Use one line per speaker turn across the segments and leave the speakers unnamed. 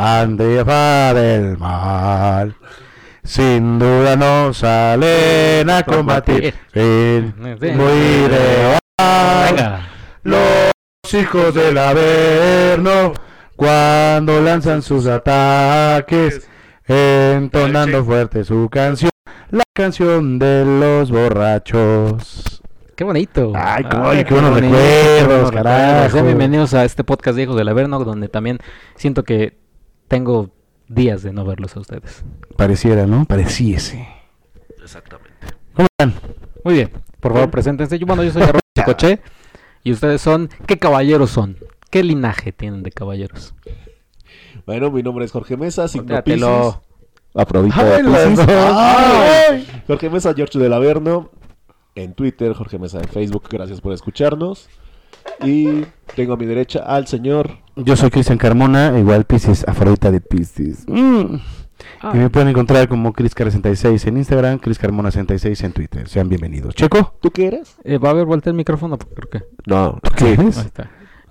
Andrea del mal. Sin duda no salen a combatir. Sin muy de
Venga.
Los hijos del Averno, cuando lanzan sus ataques, entonando fuerte su canción, la canción de los borrachos.
Qué bonito.
Ay, qué- qué buenos recuerdos, carajo.
Bienvenidos a este podcast de Hijos del Averno, donde también siento que tengo días de no verlos a ustedes.
Pareciera, ¿no? Pareciese.
Exactamente.
¿Cómo están?
Muy bien, por favor, preséntense. Yo, bueno, yo soy Arroyo Chicoche y ustedes son, ¿qué caballeros son? ¿Qué linaje tienen de caballeros?
Bueno, mi nombre es Jorge Mesa, signo Piscis.
Voltéatelo.
Afrodita
Ay,
de
las
Piscis.
dos.
Ay. Jorge Mesa, George del Averno. En Twitter, Jorge Mesa en Facebook. Gracias por escucharnos. Y tengo a mi derecha al señor.
Yo soy Cristian Carmona, igual Pisces, Afrodita de Pisces. Mm.
Ah,
Y me pueden encontrar como ChrisCar66 en Instagram, ChrisCarmona66 en Twitter. Sean bienvenidos. ¿Checo?
¿Tú qué eres?
eh, ¿Va a haber vuelta el micrófono? Creo que.
No.
¿Qué eres?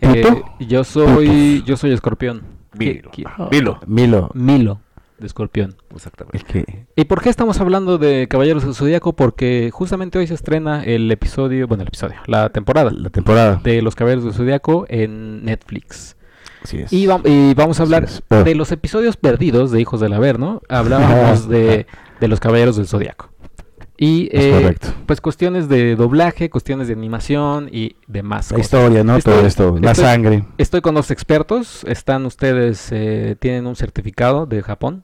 Ahí. Eh, yo soy, yo soy escorpión.
Milo.
¿Qui- qui-
Milo.
Milo.
Milo de escorpión.
Exactamente.
¿Y por qué estamos hablando de Caballeros del Zodíaco? Porque justamente hoy se estrena el episodio, bueno, el episodio, la temporada
La temporada.
de los Caballeros del Zodíaco en Netflix.
Así es.
Y, va- y vamos a hablar de los episodios perdidos de Hijos del Averno. Hablábamos de, de los Caballeros del Zodíaco. Y eh,
correcto.
pues cuestiones de doblaje, cuestiones de animación y demás.
La
cosas.
historia, ¿no?
Estoy-
Todo esto. La
estoy-
sangre.
Estoy con dos expertos. Están ustedes, eh, tienen un certificado de Japón.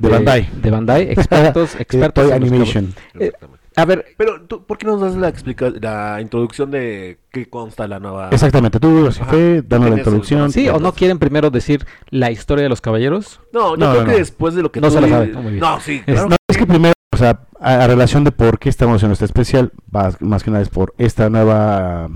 De Bandai.
De Bandai. Expertos, expertos. En los
Animation.
Eh. A ver,
Pero, ¿tú, ¿por qué no nos das la, explica la introducción de qué consta la nueva...
Exactamente. Tú, así
Ajá.
fue, dando la
¿Quién es
introducción.
¿sí o no quieren primero decir la historia de los caballeros?
No, yo
No,
creo
no,
que
no.
después de lo que
No
tú
se la sabe. No, muy bien.
No, sí,
Es-
claro.
No, es que primero, o sea, a, a relación de por qué estamos en nuestra especial, más, más que nada es por esta nueva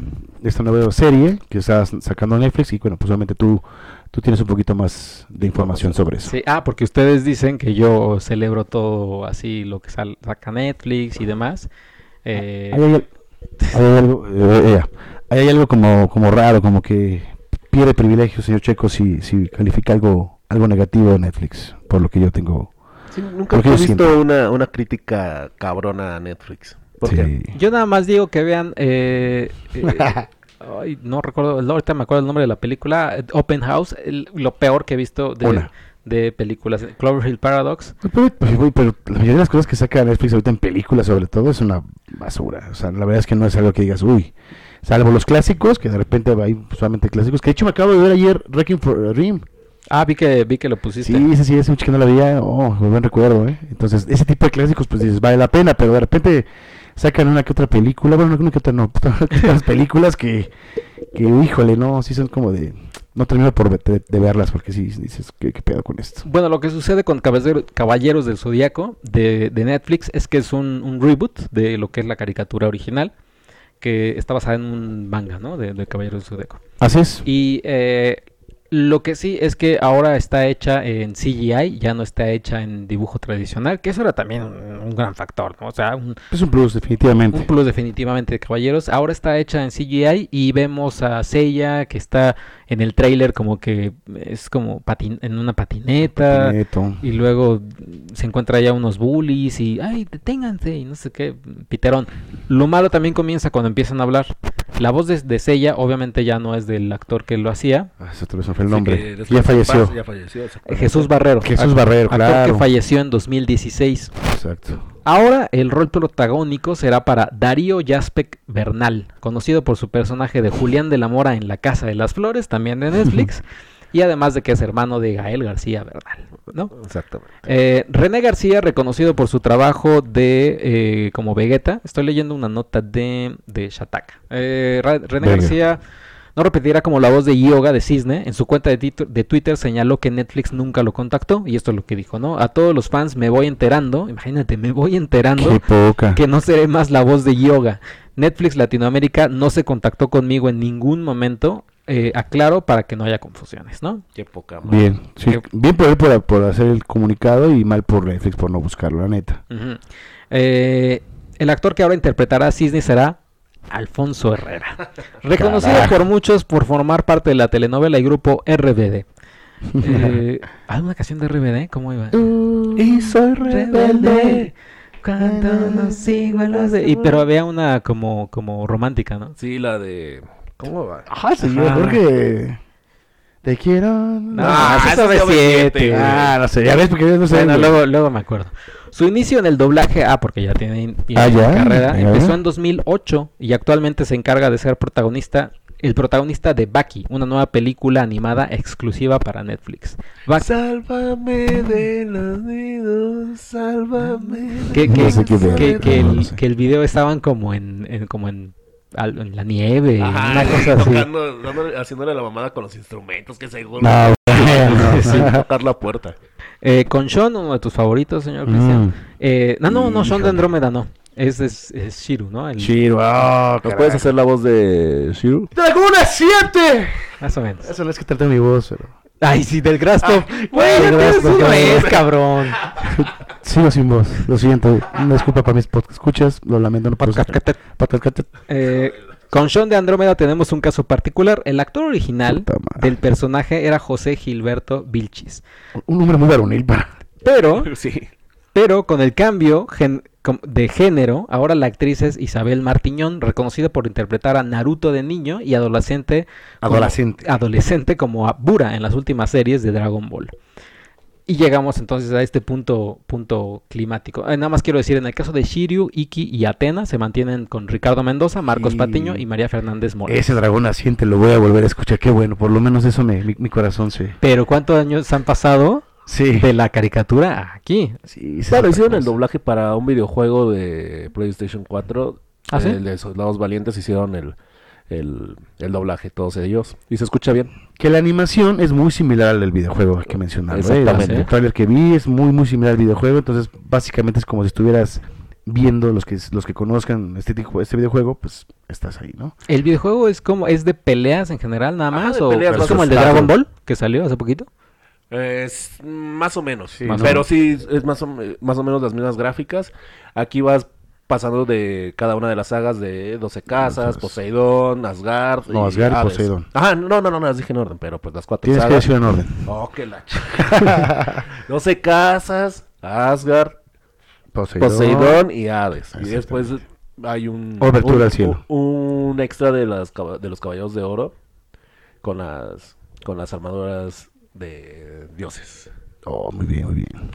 esta nueva serie que estás sacando Netflix y bueno, pues obviamente tú tú tienes un poquito más de información sobre eso.
Sí, ah, porque ustedes dicen que yo celebro todo así, lo que sal- saca Netflix y demás. Eh,
Ahí hay, ahí hay algo, eh, eh, ahí hay algo como, como raro, como que pierde privilegio, señor Checo, si, si califica algo algo negativo de Netflix, por lo que yo tengo.
Sí, nunca he visto una, una crítica cabrona a Netflix.
Sí.
yo nada más digo que vean. eh, eh, ay, no recuerdo, ahorita me acuerdo el nombre de la película. Open House, el- lo peor que he visto de,
Una.
de películas. Cloverfield Paradox.
Pero, pero la mayoría de las cosas que saca Netflix ahorita en películas, sobre todo, es una basura. O sea, la verdad es que no es algo que digas, uy. Salvo los clásicos, que de repente hay solamente clásicos. Que de hecho me acabo de ver ayer Wrecking for a Dream.
Ah, vi que, vi que lo pusiste.
Sí, sí, sí, hace mucho que no la veía. Oh, muy buen recuerdo, ¿eh? Entonces, ese tipo de clásicos, pues dices, vale la pena, pero de repente sacan una que otra película. Bueno, una que otra no, otras películas que, que, híjole, no, sí son como de. No termino por de, de verlas porque sí dices, ¿qué, ¿qué pedo con esto?
Bueno, lo que sucede con Caballero- Caballeros del Zodíaco de, de Netflix es que es un, un reboot de lo que es la caricatura original, que está basada en un manga, ¿no? De, de Caballeros del Zodíaco.
Así es.
Y eh, lo que sí es que ahora está hecha en CGI, ya no está hecha en dibujo tradicional, que eso era también un, un gran factor, ¿no? O sea, un,
Es un plus, definitivamente.
un plus definitivamente de Caballeros. Ahora está hecha en CGI y vemos a Seiya que está en el trailer como que es como patin- en una patineta. Y luego se encuentra ya unos bullies y, ay, deténganse y no sé qué, piterón. Lo malo también comienza cuando empiezan a hablar. La voz de, de Seiya obviamente ya no es del actor que lo hacía.
Ah, eso otra vez me fue el
Sí,
nombre.
que después
ya falleció.
paz, Ya falleció. exactamente.
Jesús Barrero.
Jesús Barrero,
actor
claro.
que falleció en 2016.
Exacto.
Ahora el rol protagónico será para Darío Jaspek Bernal, conocido por su personaje de Julián de la Mora en La Casa de las Flores, también de Netflix, y además de que es hermano de Gael García Bernal, ¿no?
Exactamente.
Eh, René García, reconocido por su trabajo de eh, como Vegeta, estoy leyendo una nota de, de Shataka. Eh, René
Venga.
García no repetirá como la voz de Yoga de Cisne. En su cuenta de, Twitter señaló que Netflix nunca lo contactó, y esto es lo que dijo, ¿no? A todos los fans me voy enterando, imagínate, me voy enterando
Qué poca.
que no seré más la voz de Yoga. Netflix Latinoamérica no se contactó conmigo en ningún momento. eh, aclaro para que no haya confusiones, ¿no?
Qué poca madre.
Bien, sí,
Qué-
bien por él por, por hacer el comunicado y mal por Netflix por no buscarlo, la neta.
Eh, el actor que ahora interpretará a Cisne será Alfonso Herrera, reconocido
Carajo.
por muchos por formar parte de la telenovela y grupo RBD. Eh, ¿Alguna canción de RBD? ¿Cómo iba?
Y soy rebelde.
Cuando no sigo los de- Y pero había una como, como romántica, ¿no?
Sí, la de. ¿Cómo va?
Ajá, señor
Ajá.
Jorge. Te quiero.
No,
Ah,
es OV7,
OV7, güey.
Ah, no sé, ya ves porque yo no sé.
Bueno, luego, luego me acuerdo. Su inicio en el doblaje, ah, porque ya tiene, tiene
Ah, ya,
carrera,
ya.
empezó en 2008 y actualmente se encarga de ser protagonista, el protagonista de Baki, una nueva película animada exclusiva para Netflix. Baki,
Sálvame de los nidos, sálvame.
que,
No
que,
sé qué ver,
que, que
no, no
el,
sé.
que el video estaban como en, en- como en, en la nieve,
Ajá,
una cosa así.
tocando, dándole- haciéndole la mamada con los instrumentos que seguro.
No, bueno.
Sí, tocar la puerta.
Eh, con Sean, uno de tus favoritos, señor Cristian.
Mm.
Eh, no, no, no, Sean de. Andrómeda no. Es, es, es Shiru, ¿no? El-
Shiro, oh,
¿Nos
caray.
puedes hacer la voz de Shiru?
¡Dragona 7!
Más o menos.
Eso no es que traté mi voz, pero.
Ay, sí, del Grasto.
güey,
Del
no
es, cabrón.
Sigo sin voz, lo siento. Una disculpa para mis podcast escuchas, lo lamento, no. Podcast-
Eh, con Sean de Andrómeda tenemos un caso particular. El actor original del personaje era José Gilberto Vilchis.
Un número muy varonil para.
Pero,
Sí.
pero con el cambio gen- de género, ahora la actriz es Isabel Martiñón, reconocida por interpretar a Naruto de niño y adolescente como-
Adolescente.
adolescente como a Bura en las últimas series de Dragon Ball. Y llegamos entonces a este punto, punto climático. Eh, nada más quiero decir, en el caso de Shiryu, Iki y Atena se mantienen con Ricardo Mendoza, Marcos
Sí.
Patiño y María Fernández Mora.
Ese dragón naciente lo voy a volver a escuchar. Qué bueno, por lo menos eso me, mi, mi corazón se.
Pero ¿cuántos años han pasado
Sí.
de la caricatura aquí?
sí
Claro, hicieron el doblaje para un videojuego de PlayStation 4.
¿Ah, sí?
El de Soldados Valientes hicieron el, el, el doblaje, todos ellos. Y se escucha bien.
Que la animación es muy similar al del videojuego que mencionaba. ¿eh?
Exactamente.
El trailer que vi es muy, muy similar al videojuego. Entonces, básicamente es como si estuvieras viendo los que los que conozcan este tipo, este videojuego, pues estás ahí, ¿no?
¿El videojuego es como es de peleas en general nada más?
de
¿O
peleas,
es como el de
o-
Dragon Ball que salió hace poquito?
Es más o menos.
Sí,
Más-. Pero sí, es más o, más o menos las mismas gráficas. Aquí vas pasando de cada una de las sagas de 12 casas,
Entonces-
Poseidón, Asgard.
No, Asgard y
Hades.
Poseidón.
Ajá, no, no, no, no, las dije en orden, pero pues las cuatro
Tienes que
sagas.
decirlo en orden.
Oh, que la ch- 12 casas, Asgard,
Poseidón.
Poseidón y Hades. Y después hay un,
Obertura
un,
al cielo.
un- un extra de las de los caballeros de oro con las con las armaduras de dioses.
Oh, muy bien, muy bien.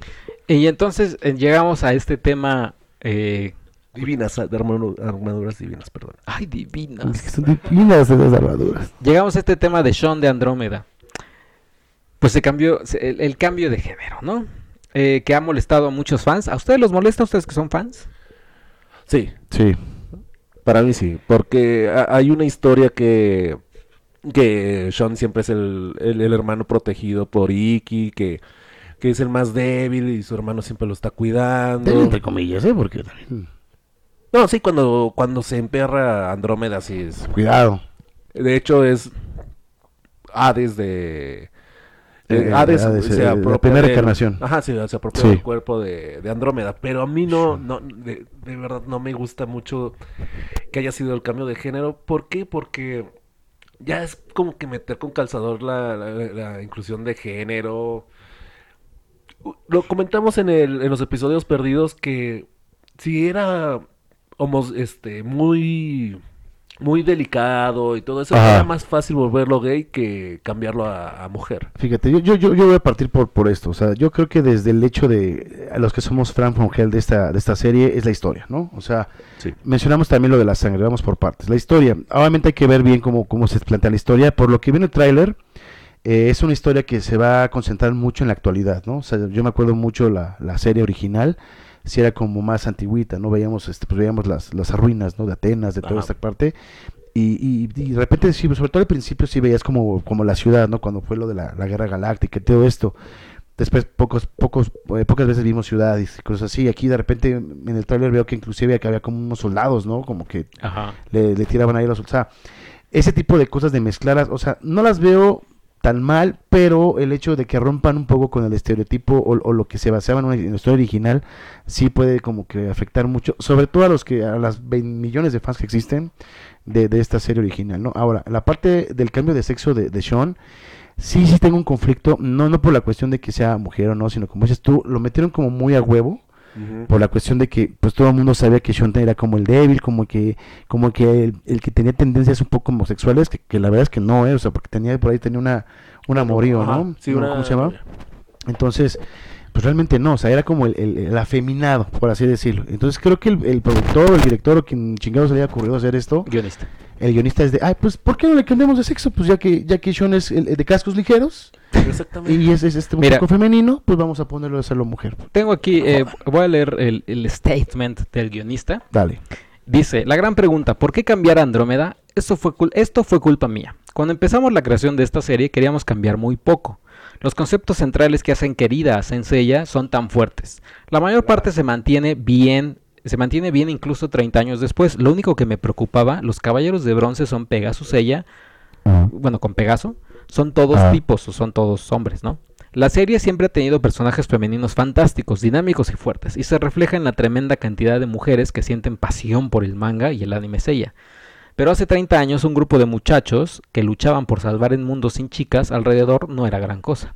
Y entonces eh, llegamos a este tema... eh,
Divinas, de armadu- armaduras divinas, perdón.
Ay, divinas.
Es que son divinas esas armaduras.
Llegamos a este tema de Sean de Andrómeda. Pues se cambió, el, el cambio de género, ¿no? Eh, que ha molestado a muchos fans. ¿A ustedes los molesta, a ustedes que son fans?
Sí,
Sí.
para mí sí, porque ha- hay una historia que que Sean siempre es el, el- el hermano protegido por Iki, que, que es el más débil y su hermano siempre lo está cuidando.
Entre comillas, ¿eh? Porque también...
No, sí, cuando, cuando se emperra Andrómeda, sí es.
Cuidado.
De hecho, es Hades de.
Eh,
Hades,
Hades,
se
eh, la
apropia
primera
del-
encarnación.
Ajá, sí, se apropia
Sí.
del cuerpo de, de Andrómeda. Pero a mí no, no de, de verdad no me gusta mucho que haya sido el cambio de género. ¿Por qué? Porque ya es como que meter con calzador la, la- la inclusión de género. Lo comentamos en, el, en los episodios perdidos que si era homos- este, muy, muy delicado y todo eso,
Ajá.
era más fácil volverlo gay que cambiarlo a, a mujer.
Fíjate, yo, yo, yo, voy a partir por, por esto. O sea, yo creo que desde el hecho de a los que somos Frank from Hell de esta, de esta serie es la historia, ¿no? O sea,
Sí.
mencionamos también lo de la sangre, vamos por partes. La historia, obviamente hay que ver bien cómo, cómo se plantea la historia. Por lo que viene el tráiler, eh, es una historia que se va a concentrar mucho en la actualidad, ¿no? O sea, yo me acuerdo mucho la, la serie original, si era como más antigüita, ¿no? Veíamos, este, pues veíamos las, las ruinas, ¿no? De Atenas, de toda
Ajá.
esta parte. Y, y- y de repente, sí, sobre todo al principio sí veías como, como la ciudad, ¿no? Cuando fue lo de la, la guerra galáctica y todo esto. Después pocos, pocos, eh, pocas veces vimos ciudades y cosas así. Aquí de repente en el tráiler veo que inclusive que había como unos soldados, ¿no? Como que
Ajá.
le, le tiraban ahí los... O sea, ese tipo de cosas de mezcladas, o sea, no las veo tan mal, pero el hecho de que rompan un poco con el estereotipo o, lo que se basaba en, una- historia original, sí puede como que afectar mucho, sobre todo a los que, a las 20 millones de fans que existen de, de esta serie original, ¿no? Ahora, la parte del cambio de sexo de, de Sean, sí, sí tengo un conflicto, no, no por la cuestión de que sea mujer o no, sino como dices tú, lo metieron como muy a huevo, Por la cuestión de que pues todo el mundo sabía que Sean era como el débil, como que como que el, el que tenía tendencias un poco homosexuales, que, que la verdad es que no, eh, o sea, porque tenía por ahí tenía una un amorío,
Ajá,
¿no?
sí, una-
¿Cómo se llama? Entonces, pues realmente no, o sea, era como el, el- el afeminado, por así decirlo. Entonces creo que el, el productor o el director o quien chingados le haya ocurrido hacer esto,
Guionista.
el guionista es de, ay, pues ¿por qué no le cambiamos de sexo? Pues ya que ya que Sean es el, el de cascos ligeros
Exactamente.
y es, es este un
Mira.
poco femenino, pues vamos a ponerlo a hacerlo mujer.
Tengo aquí, eh, voy a leer el, el statement del guionista.
Dale.
Dice, la gran pregunta, ¿por qué cambiar a Andrómeda? Esto fue, esto fue culpa mía. Cuando empezamos la creación de esta serie queríamos cambiar muy poco. Los conceptos centrales que hacen querida a Senseiya son tan fuertes. La mayor parte se mantiene bien, se mantiene bien incluso 30 años después. Lo único que me preocupaba, los caballeros de bronce son Pegasus ella, bueno, con Pegaso, son todos
Ah.
tipos o son todos hombres, ¿no? La serie siempre ha tenido personajes femeninos fantásticos, dinámicos y fuertes, y se refleja en la tremenda cantidad de mujeres que sienten pasión por el manga y el anime Seiya. Pero hace 30 años un grupo de muchachos que luchaban por salvar el mundo sin chicas alrededor no era gran cosa.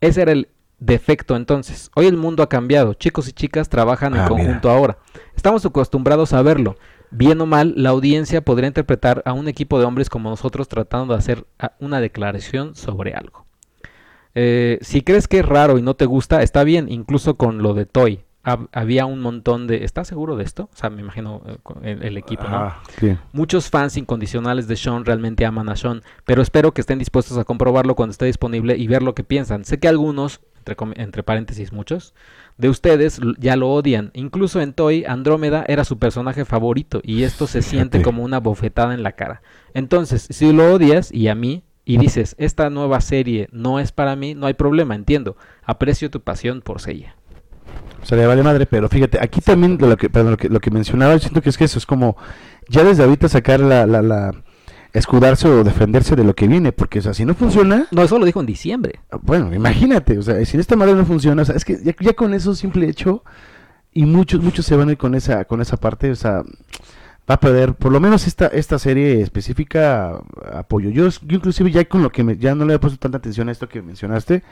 Ese era el defecto entonces. Hoy el mundo ha cambiado, chicos y chicas trabajan en
Ah, mira.
conjunto ahora. Estamos acostumbrados a verlo. Bien o mal, la audiencia podría interpretar a un equipo de hombres como nosotros tratando de hacer una declaración sobre algo. Eh, si crees que es raro y no te gusta, está bien, incluso con lo de Toy. Hab- había un montón de... ¿Estás seguro de esto? O sea, me imagino eh, el, el equipo, ¿no?
Ah, sí.
Muchos fans incondicionales de Sean realmente aman a Sean, pero espero que estén dispuestos a comprobarlo cuando esté disponible y ver lo que piensan. Sé que algunos, entre, entre paréntesis muchos, de ustedes ya lo odian. Incluso en Toy, Andrómeda era su personaje favorito y esto se siente como una bofetada en la cara. Entonces, si lo odias y a mí, y dices, esta nueva serie no es para mí, no hay problema, entiendo. Aprecio tu pasión por Seiya.
O sea, le vale madre, pero fíjate, aquí también lo que, perdón, lo que, lo que mencionaba, siento que es que eso es como, ya desde ahorita sacar la, la, la, escudarse o defenderse de lo que viene, porque, o sea, si no funciona,
No, eso lo dijo en diciembre.
ah, bueno, imagínate, o sea, si esta madre no funciona, o sea, es que ya, ya con eso simple hecho, y muchos, muchos se van a ir con esa, con esa parte, o sea, va a perder, por lo menos esta, esta serie específica, apoyo. Yo, yo inclusive ya con lo que me, ya no le he puesto tanta atención a esto que mencionaste,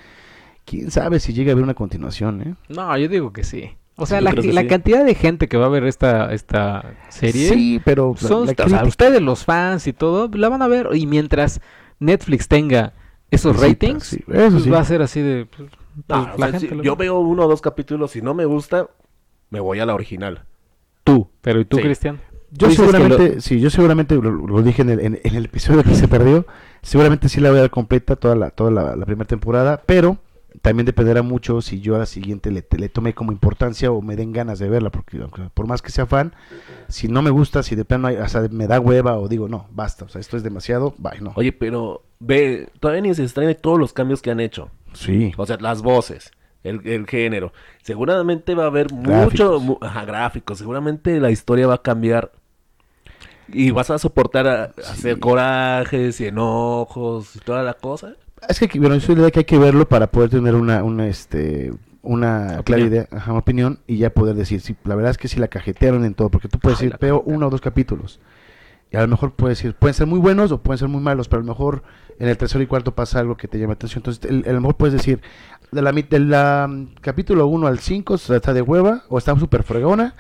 quién sabe si llega a haber una continuación, ¿eh?
No, yo digo que sí. O sea, la,
sí.
cantidad de gente que va a ver esta, esta serie
Sí, pero
son,
la
o sea,
crítica-
ustedes los fans y todo, la van a ver. Y mientras Netflix tenga esos ratings,
sí, eso
pues
sí.
va a ser así de... pues,
No,
pues,
o
la
sea,
gente
si
lo
yo
ve.
veo uno o dos capítulos, si no me gusta, me voy a la original.
Tú, pero ¿y tú,
Sí.
Cristian?
Yo seguramente, sí, yo seguramente lo, lo dije en el, en, en el episodio que se perdió, seguramente sí la voy a dar completa toda la, toda la, la primera temporada, pero también dependerá mucho si yo a la siguiente le, le tome como importancia o me den ganas de verla, porque por más que sea fan, si no me gusta, si de plano hay- o sea, me da hueva o digo, no, basta, o sea, esto es demasiado, bye, no.
Oye, pero ve, todavía ni se estrena todos los cambios que han hecho.
Sí,
O sea, las voces, el, el género. Seguramente va a haber mucho mu- gráficos. Seguramente la historia va a cambiar. Y vas a soportar a, a hacer corajes y enojos y toda la cosa.
Es que bueno, yo soy la idea que hay que verlo para poder tener una, una este una clara
Opinión.
idea, ajá, una opinión y ya poder decir, sí, la verdad es que sí la cajetearon en todo, porque tú puedes
Ay,
decir, veo uno o dos capítulos. Y a lo mejor puedes decir, pueden ser muy buenos o pueden ser muy malos, pero a lo mejor en el tercero y cuarto pasa algo que te llama atención. Entonces, el- a lo mejor puedes decir, de la, de la mm, capítulo 1 al 5 está de hueva o está súper fregona,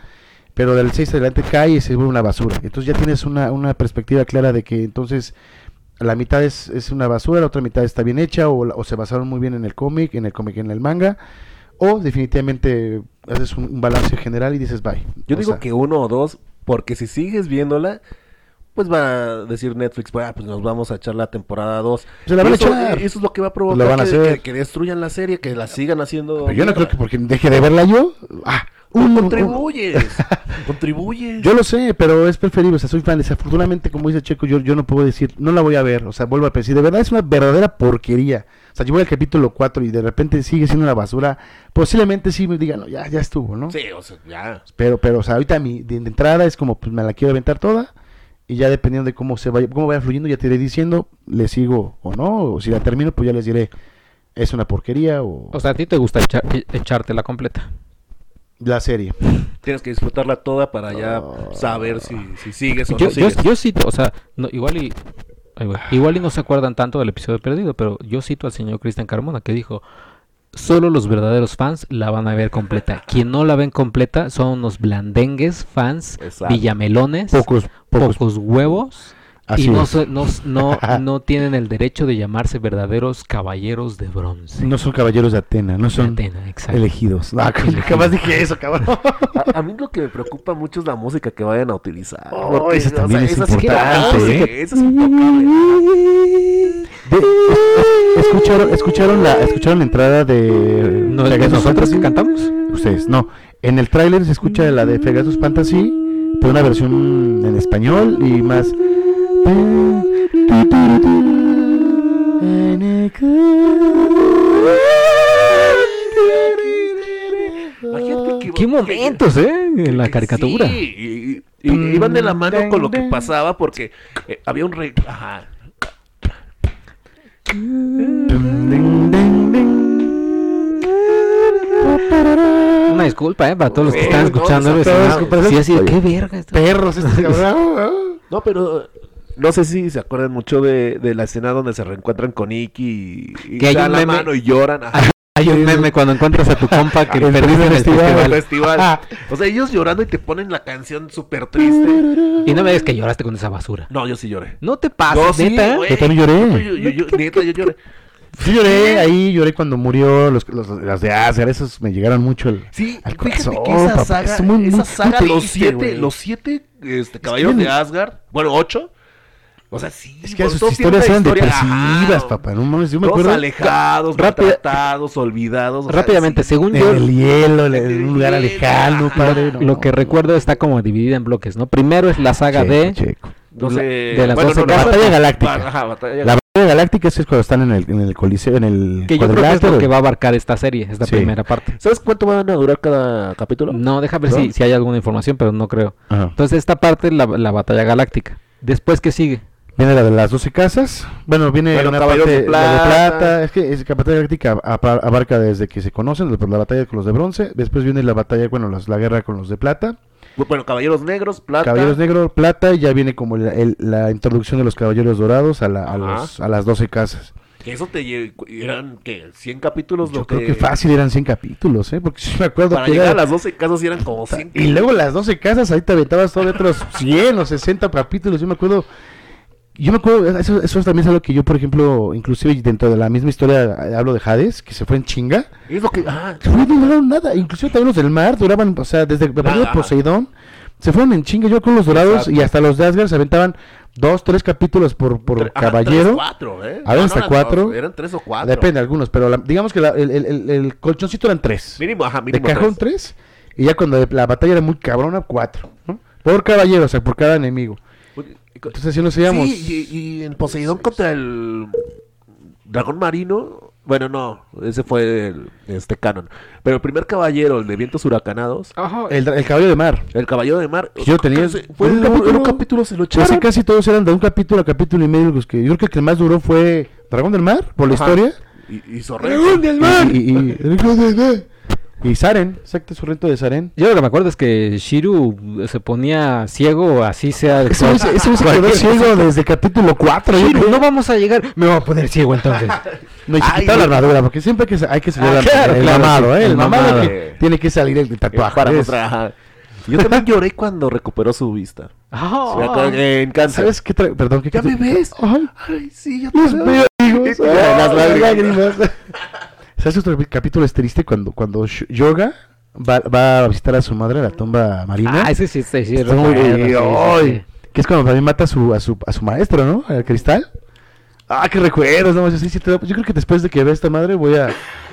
pero del 6 adelante cae y se vuelve una basura. Entonces ya tienes una, una perspectiva clara de que entonces la mitad es, es una basura, la otra mitad está bien hecha o, o se basaron muy bien en el cómic, en el cómic, en el manga, o definitivamente haces un, un balance general y dices bye.
Yo
O
digo
sea,
que uno o dos, porque si sigues viéndola, pues va a decir Netflix, "Ah, pues nos vamos a echar la temporada 2.
Se la van a
eso,
echar.
eso es lo que va a provocar
van a
que,
hacer.
que- que destruyan la serie, que la sigan haciendo.
pero yo no creo que porque deje de verla yo, ah, Un- un-
contribuyes, contribuyes.
Yo lo sé, pero es preferible, o sea, soy fan. Desafortunadamente, como dice Checo, yo, yo no puedo decir, no la voy a ver, o sea, vuelvo a decir, de verdad es una verdadera porquería. O sea, yo voy al capítulo 4 y de repente sigue siendo una basura, posiblemente sí me digan, no, ya, ya estuvo, ¿no?
Sí, o sea, ya.
Pero, pero, o sea, ahorita mi de, de entrada es como, pues me la quiero aventar toda y ya dependiendo de cómo se vaya, cómo vaya fluyendo, ya te iré diciendo, le sigo o no, o si la termino, pues ya les diré, es una porquería o,
O sea, a ti te gusta echa- e- echártela completa.
La serie.
Tienes que disfrutarla toda para ya
Oh.
saber si, si sigues o
Yo,
no
yo,
sigues.
yo sí, o sea, no, igual y. Igual y no se acuerdan tanto del episodio perdido, pero yo cito al señor Cristian Carmona que dijo, solo los verdaderos fans la van a ver completa. Quien no la ven completa son unos blandengues fans,
Exacto.
villamelones,
Pocos,
pocos,
pocos.
huevos.
Así
y no, no, no, no tienen el derecho de llamarse verdaderos caballeros de bronce.
No son caballeros de Atena, no son
Atena,
elegidos. Ah,
Elegidos.
jamás dije eso, cabrón.
A, a mí lo que me preocupa mucho es la música que vayan a utilizar.
Oh,
porque,
eso
o sea,
también es
esa que-
importante,
esa sí
¿eh?
que- esa es intocable.
De- es- escucharon, escucharon la, escucharon la entrada de
¿No que nosotros
Fantasy?
cantamos?
Ustedes, no. En el tráiler se escucha la de Pegasus Fantasy, pero una versión en español y más.
Imagínate que-
¡Qué momentos, eh! En la caricatura.
Sí, y, y- y iban de la mano con lo que pasaba porque eh, había un re... Ajá.
Una disculpa, eh, para todos los que están
no,
escuchando.
o sea,
sí, así, qué verga esto.
Perros, cabrón.
No, pero no sé si se acuerdan mucho de, de la escena donde se reencuentran con Iki y, y
Que hay un
la
meme-
mano y lloran. Ajá.
Hay un meme cuando encuentras a tu compa que
El
perdiste en el
festival.
el. O sea, ellos llorando y te ponen la canción súper triste.
Y no me digas que lloraste con esa basura.
No, yo sí lloré.
No te pases,
sí,
neta.
güey.
Yo también lloré.
Yo, yo- yo- neta, yo lloré.
Sí lloré, ahí lloré cuando murió los, los, las de Asgard, esos me llegaron mucho el,
Sí,
al
fíjate
corazón,
que esa
papá,
saga,
es muy-
esa
muy-
saga
muy
los siete, los siete este, caballeros
que-
de Asgard, bueno, ocho. O sea, sí.
Es que sus historias eran
historia,
depresivas,
ajá,
papá, no mames, yo me
Todos
acuerdo
alejados,
Rápida-
maltratados, olvidados. sea,
Rápidamente,
sí.
según
en
yo,
el hielo, en
el
un lugar lejano, padre. no.
lo que recuerdo está como dividida en bloques, ¿no? Primero es la saga
Checo,
de...
checo.
De las
bueno,
doce
no, no,
casas.
Batalla
no,
Galáctica.
Ajá, batalla
La
galáctica.
batalla galáctica es cuando están en el, en el coliseo, en el
Que yo creo que es lo que va a abarcar esta serie, esta
Sí.
primera parte.
¿Sabes cuánto van a durar cada capítulo?
No, deja ver si, si hay alguna información, pero no creo.
Ajá.
Entonces esta parte es la, la batalla galáctica. Después, ¿qué sigue?
Viene la de las 12 casas. Bueno, viene
Bueno,
una parte
de
la de
Plata.
plata. Es que es, la batalla galáctica abarca desde que se conocen, la batalla con los de bronce. Después viene la batalla, bueno, las- la guerra con los de plata.
Bueno, Caballeros Negros, Plata.
Caballeros negros, plata. Y ya viene como la, el- la introducción de los caballeros dorados a, la- a, los- a las 12 casas.
Que eso te eran, ¿qué? ¿100 capítulos?
Yo
lo
creo que fácil eran 100 capítulos, ¿eh? Porque sí me acuerdo
Para
que
llegar
era-
a las 12 casas eran como 100.
Y luego las 12 casas, ahí te aventabas todo de otros 100 o 60 capítulos. Yo me acuerdo. Yo me acuerdo, eso, eso también es algo que yo, por ejemplo, inclusive dentro de la misma historia, eh, hablo de Hades, que se fue en chinga.
Es lo que... Ah,
no duraron nada. Inclusive también los del mar duraban, o sea, desde partido de. Poseidón, se fueron en chinga. Yo con los dorados y hasta los de Asgard se aventaban dos, tres capítulos por, por
tre-
caballero.
tres, cuatro, ¿eh?
A hasta cuatro.
eran tres o cuatro.
Depende, algunos, pero la- digamos que la- el, el- el- el colchoncito eran tres.
Mínimo, ajá,
de
mínimo
cajón
tres.
tres. Y ya cuando la batalla era muy cabrona, cuatro. ¿no? Por caballero, o sea, por cada enemigo. Entonces así nos íbamos.
Sí, y, y en Poseidón contra el dragón marino... Bueno, no, ese fue el, este canon. Pero el primer caballero, el de vientos huracanados,
El, el caballo de mar.
el caballero de mar...
Yo tenía-
casi- Fue un,
fue un
capi- en un
capítulo-
se lo
Casi,
echaron.
casi todos eran de un capítulo a capítulo y medio. Los que, yo creo que el que más duró fue Dragón del Mar, por la
Ajá.
historia.
Y, y.
Y, y, y, y Saren, exacto, su reto de Saren.
Yo lo que me acuerdo es que Shiru se ponía ciego, así sea. de
se- ese güey se quedó ciego desde capítulo 4.
Shiru, no vamos a llegar. Me voy a poner ciego entonces.
No, y se quitaba la armadura, porque siempre hay que, hay que salir
Ah,
la-
claro,
el
claro,
mamado,
sí,
¿eh? El,
el
mamado
mamado.
que tiene que salir el tatuaje.
Para mostrar. Yo también lloré cuando recuperó su vista.
Ah.
Me acuerdo que en cáncer.
¿Sabes qué? tra- Perdón, ¿qué
¿Ya me ves?
Ay,
Ay, sí, ya
Dios mío, amigos.
Ay,
Ay,
las lágrimas.
¿Sabes otro capítulo es triste cuando, cuando Yoga va, va a visitar a su madre a la tumba marina?
Ah, ese sí, sí, sí,
Está muy-
recuerdo, sí, sí,
ay. Que es cuando también mata a su, a su, a su maestro, ¿no? Al cristal. Ah, qué recuerdos, no, sí, sí, te- yo creo que después de que vea esta madre voy a,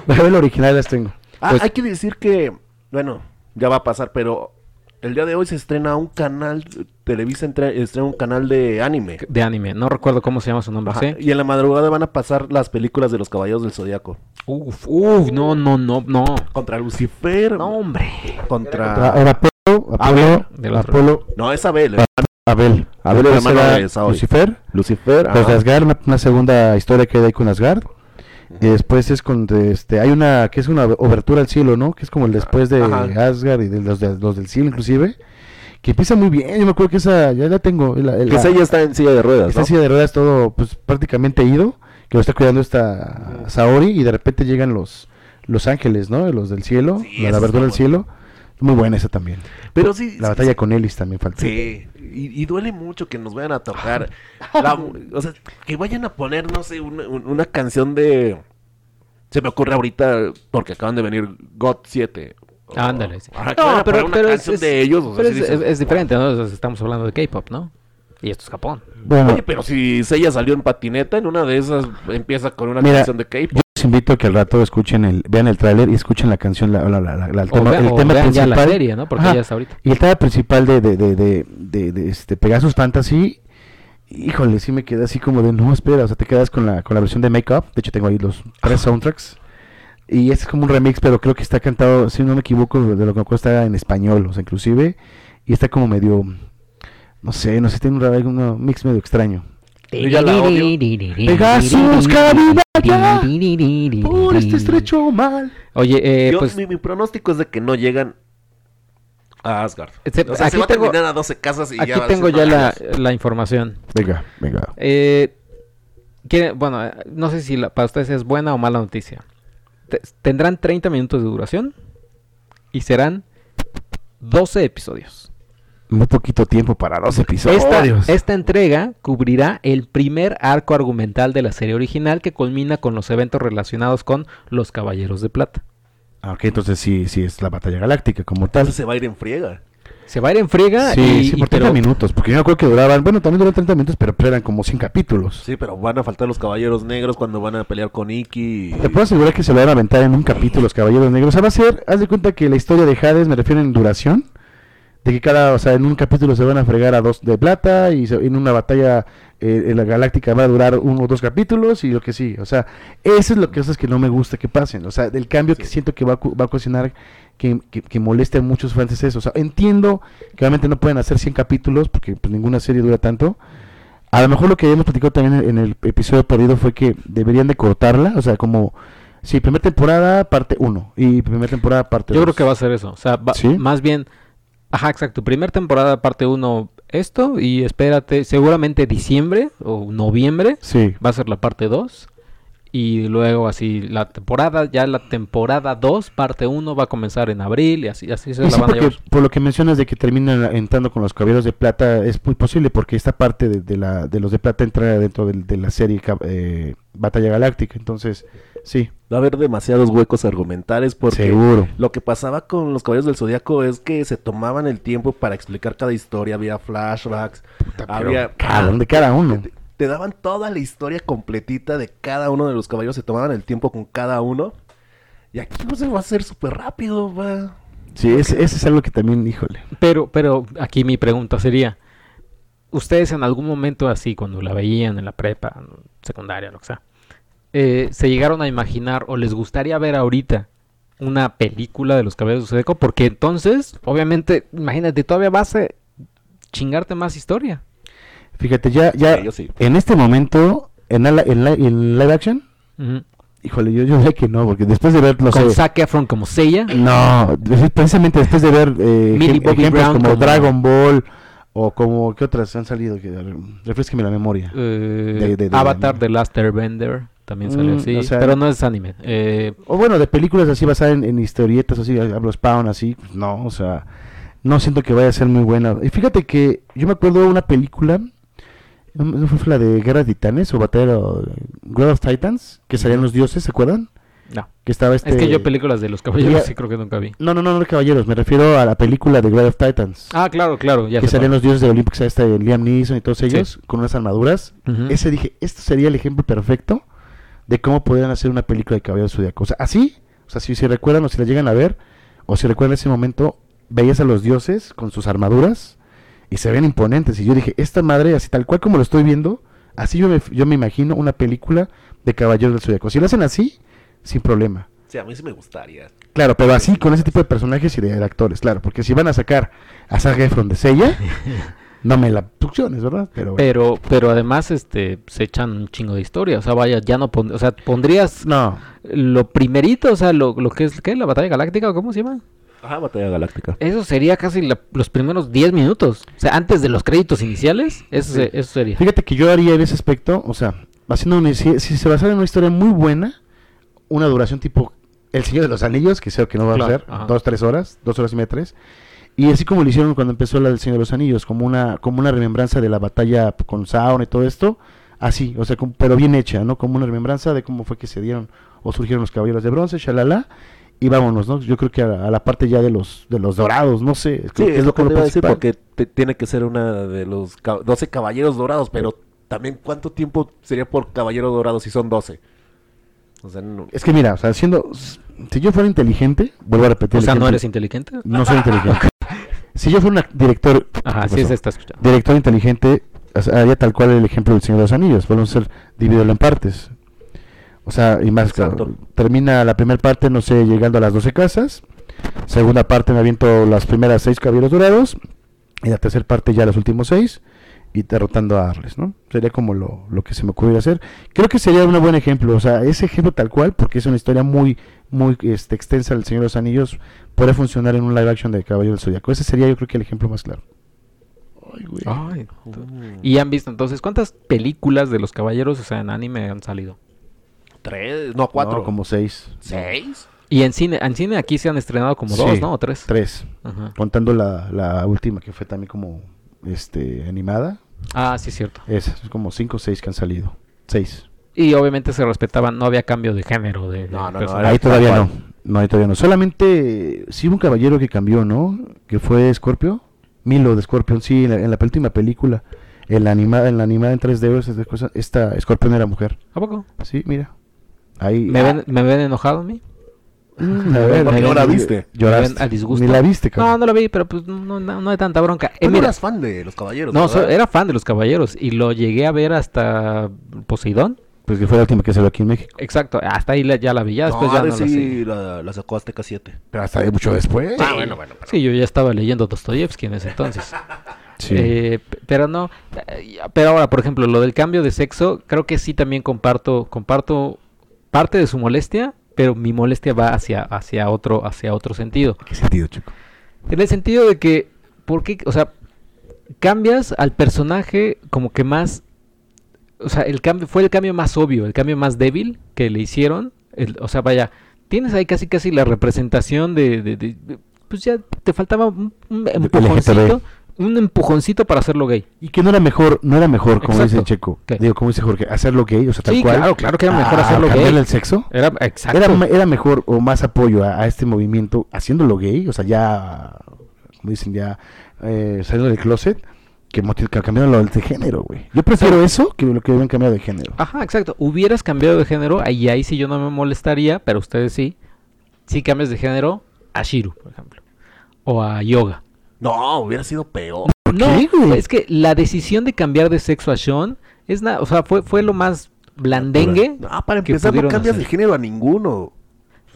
voy a ver el original, las tengo.
Ah,
Pues-
hay que decir que, bueno, ya va a pasar, pero el día de hoy se estrena un canal, Televisa entre- estrena un canal de anime.
De anime, no recuerdo cómo se llama su nombre.
Y en la madrugada van a pasar las películas de los Caballeros del Zodiaco.
Uf, uf, no, no, no, no.
Contra Lucifer.
No, hombre.
Contra...
Era Apolo, Apolo,
Abel,
otro.
Apolo,
No, es Abel.
Ah, Abel.
Abel,
Después
el hermano
era. Lucifer.
Lucifer. Ajá.
Asgard, una, una segunda historia que hay ahí con Asgard. Y después es con este, hay una que es una obertura al cielo, ¿no? Que es como el después de
Ajá.
Asgard y de los, de los del cielo inclusive. que empieza muy bien. Yo me acuerdo que esa ya la tengo. la- la-
Que ella está en silla de ruedas,
Está
¿no?
en silla de ruedas todo, pues prácticamente ido, que lo está cuidando esta Saori y de repente llegan los los ángeles, ¿no? Los del cielo,
Sí,
la,
esa
verdura del cielo. Muy buena esa también.
Pero sí,
La
sí,
batalla
sí.
con Ellis también falta.
Sí, y, y duele mucho que nos vayan a tocar. la- o sea, que vayan a poner, no sé, una, un- una canción de. Se me ocurre ahorita, porque acaban de venir God 7. o-
Ándale, sí.
A poner una canción de ellos. o sea,
pero
sí
es,
dices,
es- es diferente, ¿no? Estamos hablando de K-pop, ¿no? Y esto es Japón.
Bueno,
Oye, pero si Seiya salió en patineta, en una de esas empieza con una
Mira,
canción de K-pop.
yo les invito a que al rato escuchen el, vean el tráiler y escuchen la canción, la, la- la- la- el tema,
vean-
el tema principal.
la serie, ¿no? Porque
Ajá.
ya está ahorita.
Y el tema principal de, de, de, de, de- de, este Pegasus Fantasy, híjole, sí me quedé así como de no, espera, o sea, te quedas con la, con la versión de Make Up, de hecho tengo ahí los tres soundtracks, y este es como un remix, pero creo que está cantado, si no me equivoco, de lo que me acuerdo está en español, o sea, inclusive, y está como medio, no sé, no sé, tiene un, un mix medio extraño.
Yo ya la odio.
Pegasus, cabina ya, por este estrecho mal.
Oye, eh,
Yo-
pues
mi, mi pronóstico es de que no llegan a Asgard.
Este,
o sea, se
aquí
va a
tengo-
terminar a 12 casas y
aquí
ya va a
tengo ya la, la información.
Venga, venga.
Eh, bueno, eh, no sé si la- para ustedes es buena o mala noticia. Te- tendrán 30 minutos de duración y serán 12 episodios.
Muy poquito tiempo para dos
Esta,
episodios.
esta entrega cubrirá el primer arco argumental de la serie original que culmina con los eventos relacionados con los Caballeros de Plata.
Ah, ok, entonces sí, sí es la batalla galáctica como tal.
Entonces se va a ir en friega.
Se va a ir en friega
Sí,
y,
sí,
y
por 30
pero-
minutos, porque yo me acuerdo que duraban, bueno, también duran 30 minutos, pero eran como 100 capítulos.
Sí, pero van a faltar los caballeros negros cuando van a pelear con Iki.
Te puedo asegurar que se lo van a aventar en un capítulo los Caballeros Negros. O sea, va a ser, haz de cuenta que la historia de Hades, me refiero en duración, de que cada, o sea, en un capítulo se van a fregar a dos de plata y se- en una batalla eh, en la galáctica va a durar uno o dos capítulos y lo que sí. O sea, eso es lo que, es que no me gusta que pasen. O sea, del cambio que siento que va va a ocasionar que, que, que moleste a muchos fans es eso. O sea, entiendo que obviamente no pueden hacer 100 capítulos porque pues, ninguna serie dura tanto. A lo mejor lo que habíamos platicado también en el episodio perdido fue que deberían de cortarla, o sea, como, sí, primera temporada, parte 1, y primera temporada, parte
Yo
2.
creo que va a ser eso. O sea, va-
¿Sí?
más bien, ajá, exacto. Primer temporada, parte 1, esto. Y espérate, seguramente diciembre o noviembre
Sí,
va a ser la parte 2. Y luego así la temporada, ya la temporada 2, parte 1 va a comenzar en abril y así, así se
Y
la
sí,
van a llevar.
por lo que mencionas de que terminan entrando con los caballeros de plata, es muy posible, porque esta parte de, de la, de los de plata entra dentro de, la serie eh, Batalla Galáctica, entonces, sí,
Va a haber demasiados huecos argumentales porque
seguro.
lo que pasaba con los caballeros del zodiaco es que se tomaban el tiempo para explicar cada historia, había flashbacks, había
Cabrón, de cada uno.
te, te daban toda la historia completita de cada uno de los caballeros, se tomaban el tiempo con cada uno. Y aquí no se va a hacer súper rápido, va.
Sí, ese, ese es algo que también, híjole.
Pero, pero aquí mi pregunta sería, ustedes en algún momento así, cuando la veían en la prepa, secundaria, lo que sea, eh, se llegaron a imaginar o les gustaría ver ahorita una película de los Caballeros de Zodíaco? Porque entonces, obviamente, imagínate, todavía vas a chingarte más historia.
Fíjate, ya, ya,
Sí, yo sí.
en este momento, en, la- en, la- en live action, híjole, yo, yo sé que no, porque después de ver, no
Con Zac Efron como Seiya.
No, precisamente después de ver eh,
Millie
ejem-
Bobby
ejemplos
Brown
como,
como-
Dragon Ball o como qué otras han salido que refresqueme la memoria.
eh,
De- de- de-
Avatar The Last Airbender también sale
Mm,
así,
o sea-
pero no es anime. Eh,
O bueno, de películas así basadas en, en historietas así, hablo Spawn así, pues no, o sea, no siento que vaya a ser muy buena. Y fíjate que yo me acuerdo de una película, no, fue la de Guerra de Titanes o Batalla Guerra of Titans, que salían los dioses, ¿se acuerdan?
no.
Que estaba este
Es que yo películas de los caballeros sí creo que nunca vi.
No, no, no, no de caballeros, me refiero a la película de Guerra of Titans.
Ah, claro, claro, ya
que salían los dioses de Olympics, este Liam Neeson y todos ellos, con unas armaduras. Ese dije, esto sería el ejemplo perfecto de cómo podrían hacer una película de Caballero Zodíaco. O sea, así, o sea, si, si recuerdan o si la llegan a ver, o si recuerdan ese momento, veías a los dioses con sus armaduras y se ven imponentes. Y yo dije, esta madre, así tal cual como lo estoy viendo, así yo me, yo me imagino una película de Caballeros del Zodíaco. Si lo hacen así, sin problema.
Sí, a mí sí me gustaría.
Claro, pero así, con ese tipo de personajes y de actores, claro. Porque si van a sacar a Zac Efron de Sella, no me la producciones, ¿verdad? Pero, bueno.
Pero, pero además, este, se echan un chingo de historia. O sea, vaya, ya no pon- o sea, pondrías
No,
lo primerito, o sea, lo, lo que es, ¿qué? La batalla galáctica o cómo se llama?
Ajá, Batalla Galáctica.
Eso sería casi la- los primeros 10 minutos. O sea, antes de los créditos iniciales, eso, se- eso sería.
Fíjate que yo haría en ese aspecto, o sea, haciendo una- si, si se basara en una historia muy buena, una duración tipo El Señor de los Anillos, que sé que no va
Claro,
a ser,
ajá.
dos, tres horas, dos horas y media, tres. Y así como lo hicieron cuando empezó la del Señor de los Anillos, como una, como una remembranza de la batalla con Sauron y todo esto, así, o sea, como- pero bien hecha, ¿no? Como una remembranza de cómo fue que se dieron o surgieron los caballeros de bronce, shalala, y vámonos, ¿no? Yo creo que a, a la parte ya de los, de los dorados, no sé,
Sí, es lo que
como
te iba a decir, porque te- tiene que ser una de los ca- 12 caballeros dorados, pero también cuánto tiempo sería por caballero dorado si son 12. O sea, no-
Es que mira, o sea, siendo, si yo fuera inteligente, vuelvo a repetir.
O sea, ¿no eres inteligente?
No soy inteligente. si yo fuera un director,
Ajá,
¿qué
sí
pasó?
se está escuchando.
director inteligente, o sea, haría tal cual el ejemplo del Señor de los Anillos. Volvemos a ser dividirlo en partes. O sea, y más claro, termina la primera parte, no sé, llegando a las 12 casas. Segunda parte me aviento las primeras seis caballeros dorados. Y la tercera parte ya los últimos seis. Y derrotando a Arles, ¿no? Sería como lo, lo que se me ocurriría hacer. Creo que sería un buen ejemplo. O sea, ese ejemplo tal cual, porque es una historia muy, muy este, extensa del Señor de los Anillos, puede funcionar en un live action de Caballero del Zodiaco. Ese sería yo creo que el ejemplo más claro. Ay, güey.
Ay, y han visto entonces, ¿cuántas películas de los caballeros, o sea, en anime han salido?
Tres, no, cuatro.
No, como seis.
¿Seis?
Y en cine, en cine aquí se han estrenado como
Sí.
dos, ¿no? O tres.
Tres.
Ajá.
Contando la, la última que fue también como este animada.
Ah, sí, cierto.
Esas, son como cinco o seis que han salido. Seis.
Y obviamente se respetaban, no había cambio de género. De,
No, no, no,
Ahí todavía no. No, ahí todavía no. Solamente sí hubo un caballero que cambió, ¿no? Que fue Scorpio. Milo de Scorpion, sí, en la, en la última película. En la animada, en la animada en 3D, esas cosas, esta Scorpion era mujer.
¿A poco?
Sí, mira. Ahí.
¿Me,
ah,
ven, ¿Me ven enojado a mí?
Mm, a ver,
¿Por qué
me-
no la viste?
Lloraste.
Al disgusto.
Ni la viste,
No,
cabrón.
no la vi, pero pues no, no, no hay tanta bronca. Eh,
Tú no eras fan de los caballeros,
no, era fan de los caballeros y lo llegué a ver hasta Poseidón.
Pues que fue la última que salió aquí en México.
Exacto, hasta ahí la- ya la vi, ya después
no,
ya
de
no la
sí,
seguí.
la, la sacó Azteca 7.
Pero hasta mucho después.
Ah, bueno, bueno.
Sí, yo ya estaba leyendo Dostoyevsky en ese entonces.
Sí.
Eh, pero no, eh, pero ahora, por ejemplo, lo del cambio de sexo, creo que sí también comparto, comparto parte de su molestia, pero mi molestia va hacia, hacia otro, hacia otro sentido.
¿Qué sentido, chico?
En el sentido de que, ¿por qué? O sea, cambias al personaje como que más, o sea, el cambio fue el cambio más obvio, el cambio más débil que le hicieron. el- o sea, vaya, tienes ahí casi casi la representación de, de- de- de- pues ya te faltaba un, un empujoncito, un empujoncito para hacerlo gay.
Y que no era mejor, no era mejor, como
Exacto.
dice Checo.
¿Qué?
Digo, como dice Jorge, hacerlo gay, o sea, tal
Sí,
cual.
claro, claro que era mejor
a
hacerlo gay.
el sexo.
Era exacto.
Era, era mejor o más apoyo a, a este movimiento haciéndolo gay, o sea, ya, como dicen, ya eh, saliendo del closet, que, que cambiaron lo de género, güey. Yo prefiero eso que lo que hubieran cambiado de género.
Ajá, exacto. Hubieras cambiado de género, ahí, ahí sí yo no me molestaría, pero ustedes sí. Si cambias de género a Shiru, por ejemplo. O a Yoga.
No, hubiera sido peor.
¿Por
no,
qué,
es que la decisión de cambiar de sexo a Sean es nada, o sea, fue, fue lo más blandengue.
No, para empezar, no cambias
hacer.
de género a ninguno.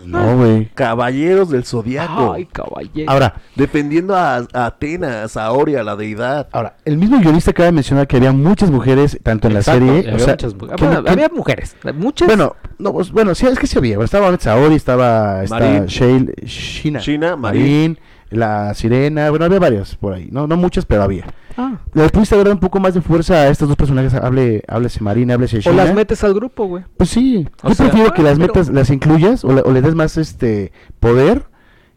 No, güey.
Caballeros del Zodiaco.
Ay, caballero.
Ahora,
Defendiendo a, a Atenas, a Oria, la deidad.
ahora, el mismo guionista acaba de mencionar que había muchas mujeres, tanto en la serie,
había
o sea,
muchas mu-
que-
bueno,
que-
había mujeres, muchas.
bueno, no, pues, bueno, sí, es que sí había. Estaba Saori, estaba esta
Marín.
Shale, Shina,
Shina, Marín.
Marín, la Sirena, bueno, había varias por ahí, no, no muchas, pero había.
Ah,
Le pudiste dar un poco más de fuerza a estos dos personajes, hable, háblese Marín, háblese
o las metes al grupo, güey.
Pues sí,
O
yo
sea,
prefiero que
ah,
las
pero-
metas, las incluyas o, le- o le des más este poder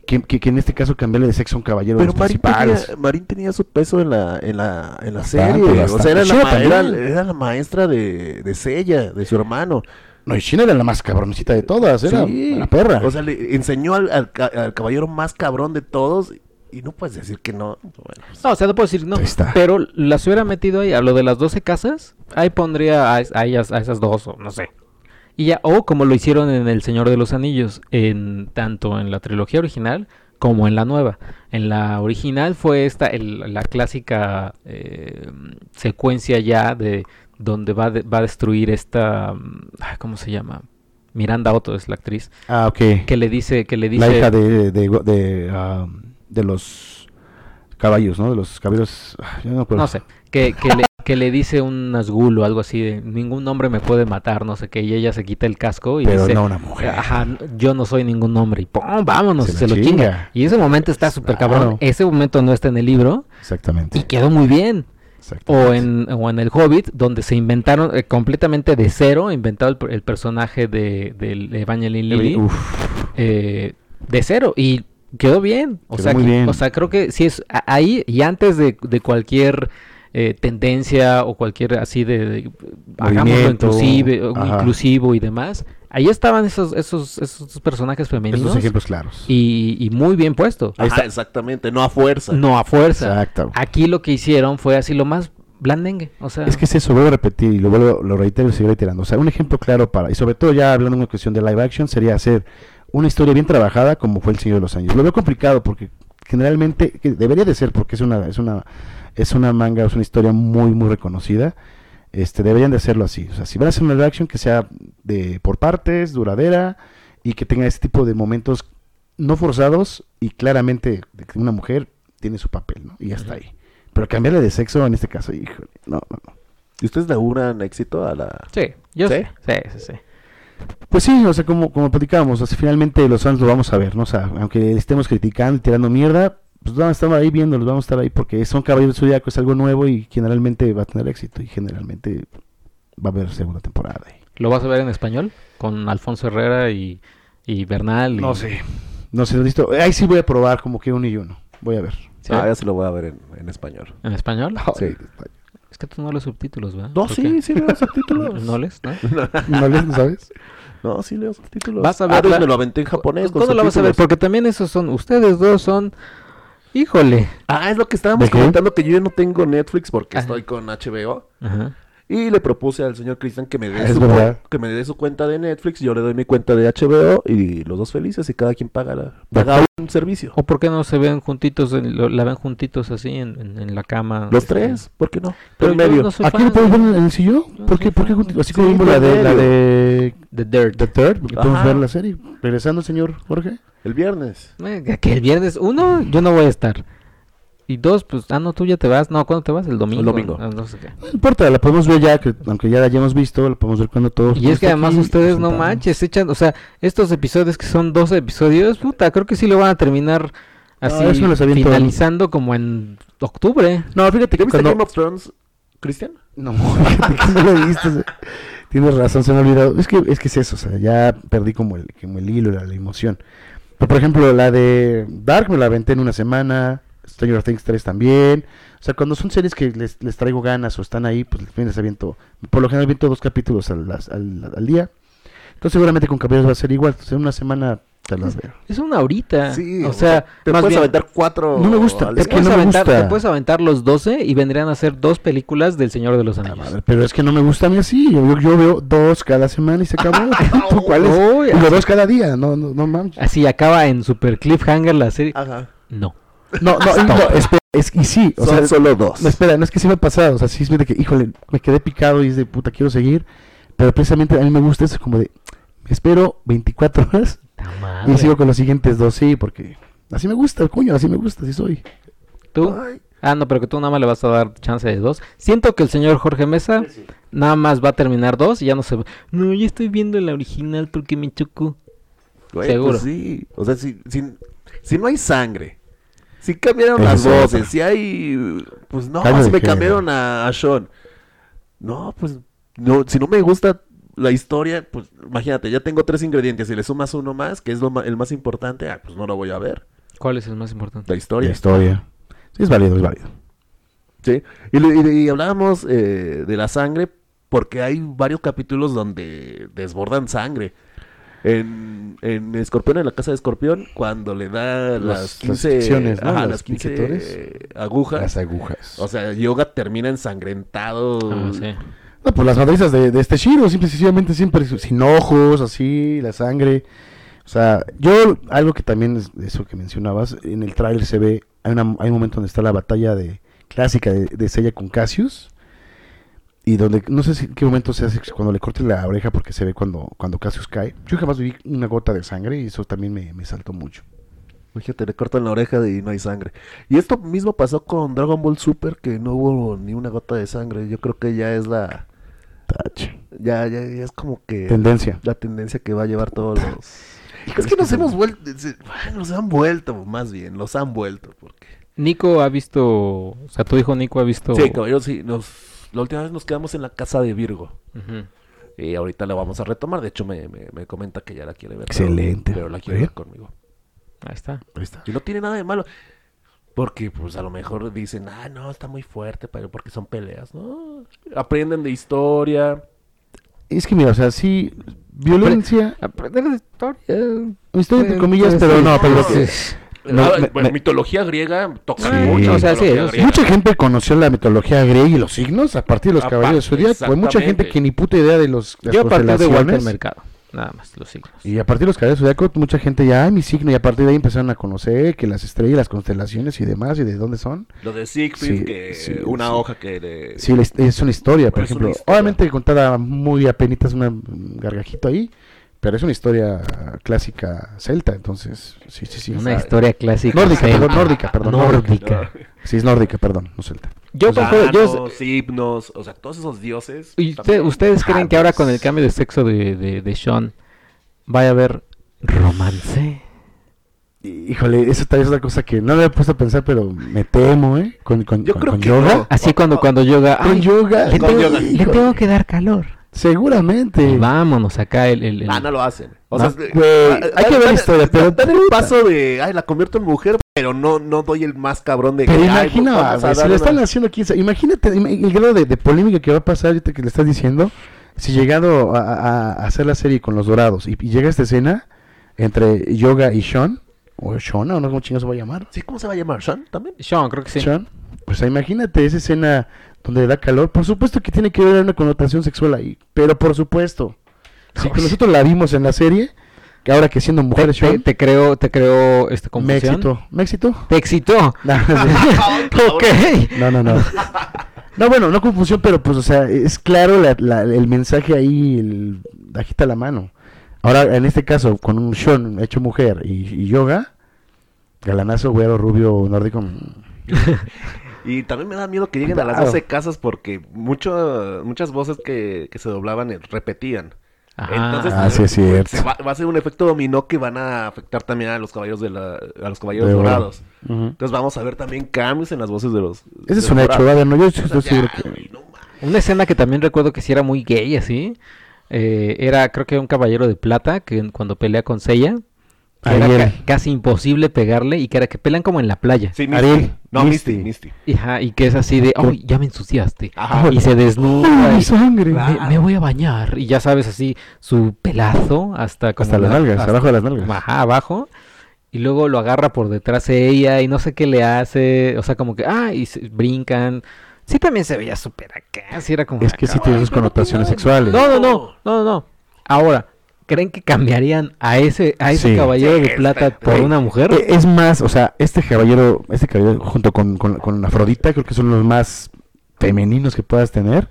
que, que, que en este caso cambiarle de sexo a un caballero de
Pero
los
Marín
principales.
tenía, Marín tenía su peso en la, en la, en la
Bastante,
serie. O sea, era la,
Shina
ma- era,
también.
era la maestra de, de Sella, de su hermano.
No, y Shina era la más cabroncita de todas, era
Sí.
la perra.
O sea, le enseñó al, al ca- al caballero más cabrón de todos. Y no puedes decir que no. Bueno, pues,
No, o sea, no puedo decir no.
Está.
Pero las hubiera metido ahí a lo de las 12 casas. Ahí pondría a, a ellas, a esas dos, o no sé. Y ya, o como lo hicieron en El Señor de los Anillos, en tanto en la trilogía original como en la nueva. En la original fue esta, el- la clásica eh, secuencia ya de donde va, de- va a destruir esta, mm, ¿cómo se llama? Miranda Otto es la actriz,
ah, ok.
que le dice, que le dice,
la hija de, de, de, de los caballos, ¿no? De los caballeros. ah, yo no,
no sé, que, que le, que le dice un Nazgul o algo así de ningún hombre me puede matar, no sé qué, y ella se quita el casco y
Pero
dice,
no una mujer.
ajá, yo no soy ningún hombre y ¡pum! vámonos,
Se
se, lo
chinga.
chinga. Y ese momento está súper
Claro.
cabrón. Ese momento no está en el libro
Exactamente.
y quedó muy bien. O en, o en el Hobbit, donde se inventaron eh, completamente de cero, inventaron el, per- el personaje de, del Evangeline Lilly
Uf,
eh, de cero y quedó bien. O
Quedó
sea,
muy bien.
o sea, creo que sí es ahí y antes de, de cualquier eh, tendencia o cualquier así de, de- hagámoslo inclusive,
ajá.
inclusivo y demás. Ahí estaban esos esos esos personajes femeninos
estos ejemplos claros.
y, y muy bien puesto.
Ajá,
está.
exactamente, no a fuerza.
No a fuerza.
Exacto.
Aquí lo que hicieron fue así lo más blandengue, o sea,
Es que es eso, vuelvo a repetir y lo vuelvo, lo reitero y sigo reiterando. O sea, un ejemplo claro para, y sobre todo ya hablando de una cuestión de live action, sería hacer una historia bien trabajada como fue El Señor de los Años. Lo veo complicado porque generalmente, que debería de ser porque es una, es una, es una manga, es una historia muy, muy reconocida. Este, deberían de hacerlo así. O sea, si van a hacer una live action que sea de por partes, duradera y que tenga ese tipo de momentos no forzados y claramente de que una mujer tiene su papel, ¿no? Y ya está ahí. Pero cambiarle de sexo en este caso, híjole, no, no, no.
¿Y ustedes le auguran éxito a la...?
sí, yo
¿Sí?
sé, sí, sí, sí.
Pues sí, o sea, como, como platicábamos, o sea, finalmente los fans lo vamos a ver, ¿no? O sea, aunque estemos criticando y tirando mierda, pues vamos a estar ahí viéndolos, vamos a estar ahí porque son Caballeros del Zodiaco, es algo nuevo y generalmente va a tener éxito y generalmente va a haber segunda temporada. ahí.
¿Lo vas a ver en español? Con Alfonso Herrera y, y Bernal. y-
No sé, no sé, listo. Ahí sí voy a probar como que uno y uno, voy a ver.
¿Sí?
Ah, ya se lo voy a ver en, en español.
¿En español?
Sí.
Es que tú no lees subtítulos, ¿verdad?
No,
¿Por
sí,
qué?
sí leo subtítulos.
¿No lees? ¿No?
¿No les no sabes?
No, sí leo subtítulos.
Vas a
Ah,
ver
pues
la-
me lo aventé en japonés
¿Cuándo lo vas a ver? Porque también esos son... Ustedes dos son... Híjole.
Ah, es lo que estábamos comentando que yo ya no tengo Netflix porque
Ajá.
estoy con HBO.
Ajá.
Y le propuse al señor Cristian que me dé
Es
su
verdad.
que me dé su cuenta de Netflix, yo le doy mi cuenta de HBO y los dos felices y cada quien paga, la, paga un servicio.
¿O por qué no se ven juntitos, en- lo- la ven juntitos así en, en- en la cama?
Los
este?
tres, ¿por qué no?
Pero
en medio.
no
¿Aquí lo podemos
de-
ver en el sillón? ¿Por qué?
soy
¿Por qué?
fan.
junti- Así
Sí,
como vimos la de, la de
The Dirt.
The Third, podemos
Ajá.
ver la serie. Regresando, señor Jorge.
El viernes.
Que el viernes, uno, yo no voy a estar. Y dos, pues, ah, no, tú ya te vas. No, ¿cuándo te vas? El domingo.
El domingo.
Ah, no sé qué.
No importa, la podemos ver ya, que, aunque ya la hayamos visto, la podemos ver cuando todos.
Y es que además ustedes no manches, echan, o sea, estos episodios que son 12 episodios, puta, creo que sí lo van a terminar así,
eso
finalizando como en octubre.
No, fíjate
¿Ya
que
viste
cuando...
Game of Thrones, Cristian?
No, fíjate que no lo sea, Tienes razón, se me ha olvidado. Es que es que es eso, o sea, ya perdí como el, como el hilo, la, la emoción. Pero por ejemplo, la de Dark me la aventé en una semana, Stranger Things 3 también. O sea, cuando son series que les, les traigo ganas o están ahí, pues les aviento. Por lo general viento dos capítulos al, al, al día. Entonces seguramente con Caballeros va a ser igual. Entonces en una semana te las veo.
Es una horita.
Sí,
o sea,
te
más
puedes
bien,
aventar cuatro.
No me gusta, es que no me
aventar,
gusta.
te puedes aventar los 12 y vendrían a ser dos películas del Señor de los
Ah,
Anillos.
madre, Pero es que no me gusta a mí así. Yo, yo, yo veo dos cada semana y se acabó. ¿Tú cuáles? Y los dos cada día. No, no, no mames.
Así acaba en Super Cliffhanger la serie.
Ajá.
No.
No, no, no, espera, es, y sí, o
Son
sea,
solo dos.
no, espera, no es que sí me ha pasado, o sea, sí es de que, híjole, me quedé picado y es de puta, quiero seguir, pero precisamente a mí me gusta eso, como de, espero 24 horas y sigo con los siguientes dos, sí, porque así me gusta, coño, así me gusta, así soy.
¿Tú?
Ay,
Ah, no, pero que tú nada más le vas a dar chance de dos. Siento que el señor Jorge Mesa nada más va a terminar dos y ya no se... No, ya estoy viendo la original porque me chocó.
güey,
Seguro.
pues sí. O sea, si, si, si no hay sangre, si cambiaron las
es
voces, si hay. Pues no,
Cambio
si me cambiaron a, a Sean. No, pues. No, si no me gusta la historia, pues imagínate, ya tengo tres ingredientes y le sumas uno más, que es lo ma- el más importante, ah, pues no lo voy a ver.
¿Cuál es el más importante?
La historia.
La historia. Sí, es válido, es válido.
Sí. Y, le- y- y hablábamos eh, de la sangre porque hay varios capítulos donde desbordan sangre. En, en Escorpión, en la casa de Escorpión, cuando le da
Las-
las
las
15,
inyecciones, ¿no?
ajá,
Los
las 15
piquetones.
agujas.
Las agujas.
O sea, Yoga termina ensangrentado.
Ah, sí.
No, pues las madrizas de, de este Shiro, simple sencillamente siempre sin ojos, así, la sangre. O sea, yo, algo que también es eso que mencionabas, en el tráiler se ve, hay, una, hay un momento donde está la batalla de clásica de, de Seiya con Cassius. Y donde, no sé si en qué momento se hace cuando le corte la oreja porque se ve cuando, cuando Cassius cae. Yo jamás vi una gota de sangre y eso también me, me saltó mucho.
Imagínate, le cortan la oreja y no hay sangre. Y esto mismo pasó con Dragon Ball Super, que no hubo ni una gota de sangre. Yo creo que ya es la...
Tache.
Ya, ya, ya es como que...
Tendencia.
La tendencia que va a llevar todos los... Es que nos hemos vuelto... Bueno, nos han vuelto, más bien. Los han vuelto, porque...
Nico ha visto, o sea, tu hijo Nico ha visto...
Sí, caballero, sí. Nos... La última vez nos quedamos en la casa de Virgo. Y ahorita la vamos a retomar. De hecho, me, me, me comenta que ya la quiere ver.
Excelente.
Pero, la quiere ver conmigo.
Ahí está.
Ahí está.
Y no tiene nada de malo. Porque, pues, a lo mejor dicen, ah, no, está muy fuerte, pero porque son peleas, ¿no? Aprenden de historia.
Es que mira, o sea, sí, violencia,
Aprender de historia.
historia entre comillas,
pues,
pero no, pero...
Sí.
Ah,
me-
bueno,
me-
mitología griega toca
Sí,
mucho.
o sea, sí,
griega.
Mucha gente conoció la mitología griega y los signos a partir de los
Apa-
caballeros de Zodiaco. Hay mucha gente que ni puta idea de los las
Yo a partir de Walter. Mercado. Nada más, los signos.
Y a partir de los caballeros de Zodiaco, mucha gente ya, ay, mi signo, y a partir de ahí empezaron a conocer que las estrellas, las constelaciones y demás, y de dónde son.
Lo de Siegfried,
Sí,
que
sí,
una
sí.
hoja que le...
Sí, es una historia, por
Es una
ejemplo.
historia.
Obviamente contada muy apenitas, una un gargajito ahí, pero es una historia clásica celta, entonces, sí, sí, sí.
Una
o sea,
historia clásica.
Nórdica,
celta.
perdón, nórdica, perdón,
Nórdica.
Sí, es nórdica, perdón, no celta.
Yo
Los
concuerdo- yo-
himnos, o sea, todos esos dioses.
¿Y usted- ustedes creen que ahora con el cambio de sexo de, de, de Sean vaya a haber romance?
Híjole, eso tal vez es otra cosa que no me he puesto a pensar, pero me temo, ¿eh? Con, con,
Yo
con-
creo
con
que
yoga.
no.
Así cuando, cuando yoga.
Con
"Ay,
yoga.
le,
Con
tengo,
yoga.
le tengo que dar calor.
Seguramente.
Y vámonos acá el... el- el-
Ah, no lo hacen. O
No,
sea,
güey,
eh,
hay que ver la historia, pero-
dan el paso de, ay, la convierto en mujer, pero no, no doy el más cabrón de
Pero
que,
imagina, güey, si le están
una-
haciendo aquí, imagínate ima- el grado de, de polémica que va a pasar ahorita que le estás diciendo, si llegado a, a- a hacer la serie con los dorados y, y llega esta escena entre Yoga y Sean, o Shona, o no sé cómo chingados se va a llamar,
Sí, ¿cómo se va a llamar? ¿Sean también?
Sean, creo que sí.
Sean, pues imagínate esa escena donde le da calor, por supuesto que tiene que haber una connotación sexual ahí, pero por supuesto, si que nosotros la vimos en la serie, que ahora que siendo
Te,
mujer
te, te creo, te creo este
me
confusión.
excitó, me excitó.
Te excitó.
No,
ok.
No, no, no. No, bueno, no confusión, pero pues, o sea, es claro la- la- el mensaje ahí, el, agita la mano. Ahora, en este caso, con un Sean hecho mujer y, y yoga, galanazo, güero, rubio, nórdico.
Y también me da miedo que lleguen a las
Claro.
12 casas porque mucho, muchas voces que, que se doblaban eh, repetían.
Ajá.
Entonces,
Ah, sí, es cierto.
se va, va a ser un efecto dominó que van a afectar también a los caballeros de la, a los caballeros
De oro.
dorados. Entonces vamos a ver también cambios en las voces de los. de
Ese es
los
un hecho, no, yo
O sea,
estoy seguro
ya,
que...
no.
Una escena que también recuerdo que sí era muy gay, así. eh, era, creo que un caballero de plata que cuando pelea con Seiya, que era
Ariel.
ca- casi imposible pegarle y que era que pelean como en la playa.
Sí, Misty.
Ariel,
No, Misty.
Misty.
Ajá, y que es así de, ¡ay, ya me ensuciaste!
Ajá.
Y se desnuda.
¡Ay,
y-
mi sangre!
Me, me voy a bañar. Y ya sabes, así, su pelazo hasta como
Hasta las
la-
nalgas,
hasta-
abajo de las nalgas.
Ajá, abajo. Y luego lo agarra por detrás de ella y no sé qué le hace. O sea, como que, ah, y se- brincan. Sí, también se veía súper acá. Sí, era como.
Es que sí tiene sus connotaciones sexuales.
No, no, no, no, no. Ahora, ¿creen que cambiarían a ese, a ese
Sí.
caballero
Sí,
de plata por una mujer?
Eh, Es más, o sea, este caballero, este caballero junto con, con, con Afrodita, creo que son los más femeninos que puedas tener.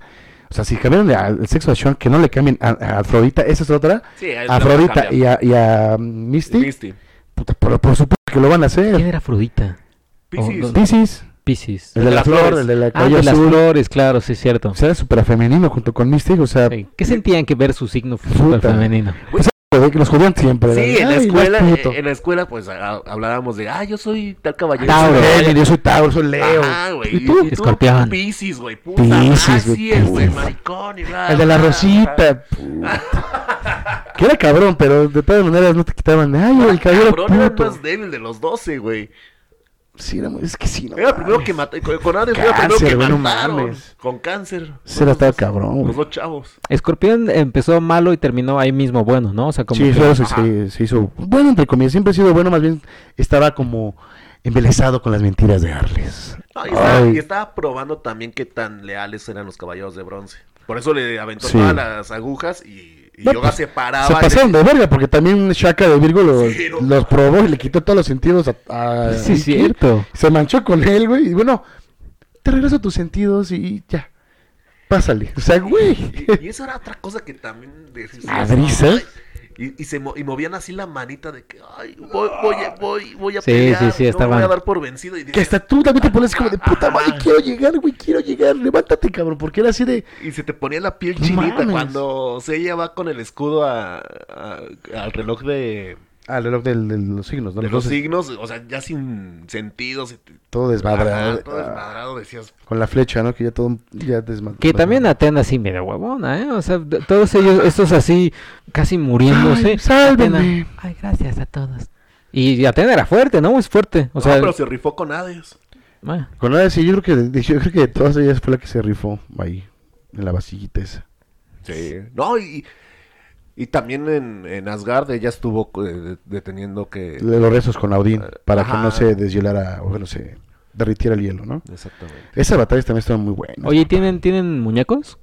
O sea, si cambiaron al sexo a Sean, que no le cambien a, a Afrodita, esa es otra.
Sí,
A Afrodita y a, y a Misty,
Misty.
puta, por, por supuesto que lo van a
¿Quién
hacer.
era Afrodita?
Piscis.
Pisces,
Piscis.
el de la flor, el de la
Ah, de las flores, claro, sí es cierto.
O sea, era súper femenino junto con Misty, o sea,
Sí. ¿Qué sentían que ver su signo súper femenino?
joder, que los jodían siempre.
Sí, en la escuela,
puto.
en la escuela, pues a- hablábamos de, ah, yo soy tal caballero.
Tauro, eh, yo soy Tauro, soy Leo.
Ajá, güey.
¿Y tú?
Escorpión.
Piscis, güey. Puta.
Piscis,
ah,
güey,
sí es, güey. Maricón y bla,
El de la rosita. que era cabrón, pero de todas maneras no te quitaban. Ay, el caballero
Cabrón, era el más débil de los 12, güey.
Sí, era muy- es que sí, no.
Era el primero que mató. Con, con Hades fue el primero que
güey, no
mataron.
mames.
Con cáncer.
Era
Los
estaba
dos-
cabrón, güey.
Los dos chavos.
Escorpión empezó malo y terminó ahí mismo bueno, ¿no? O sea, como
Sí,
que-
eso se, se- se hizo. Bueno, entre comillas, siempre ha sido bueno, más bien estaba como embelesado con las mentiras de Arles.
No, y, estaba,
Ay.
y estaba probando también qué tan leales eran los caballeros de bronce. Por eso le aventó
Sí.
todas las agujas y, y
No,
Yoga
pues,
se paraba.
Se pasaron de verga, porque también Shaka de Virgo los,
Sí, no
los probó y le quitó todos los sentidos a. a
Sí, cierto.
Se manchó con él, güey. Y bueno, te regreso tus sentidos y ya. Pásale. O sea, güey.
Y, y eso era otra cosa que también
Madriza.
Y, y se mo- y movían así la manita de que, ay, voy, voy, a- voy, voy a
Sí,
pelear,
sí, sí,
no
estaban-
voy a dar por vencido. Y,
Que hasta tú también te pones como de puta madre, quiero llegar, güey, quiero llegar, levántate, cabrón, porque era así de...
y se te ponía la piel chinita cuando Seiya va con el escudo a, a- al reloj de,
Ah, el reloj del- de los signos, ¿no?
de
Los
signos, o sea, ya sin sentido. se te-
Todo desmadrado.
Todo
Ah,
desmadrado, decías.
Con la flecha, ¿no? Que ya todo ya desmadrado.
Que también Atena sí medio huevona, ¿eh? O sea, todos ellos, estos así, casi muriéndose.
Ay, sálvenme.
Atena, Ay, gracias a todos. Y Atena era fuerte, ¿no? Es fuerte. O
O
sea,
pero se rifó con Hades.
bueno,
Con nada, sí, yo creo que yo creo que de todas ellas fue la que se rifó ahí, en la vasillita esa.
Sí. No, y, y también en, en Asgard ella estuvo eh, deteniendo que...
De los rezos con Odín, para que no se deshielara, o no se derritiera el hielo, ¿no?
Exactamente.
Esas batallas también estaban muy buenas.
Oye, ¿tienen, ¿tienen muñecos?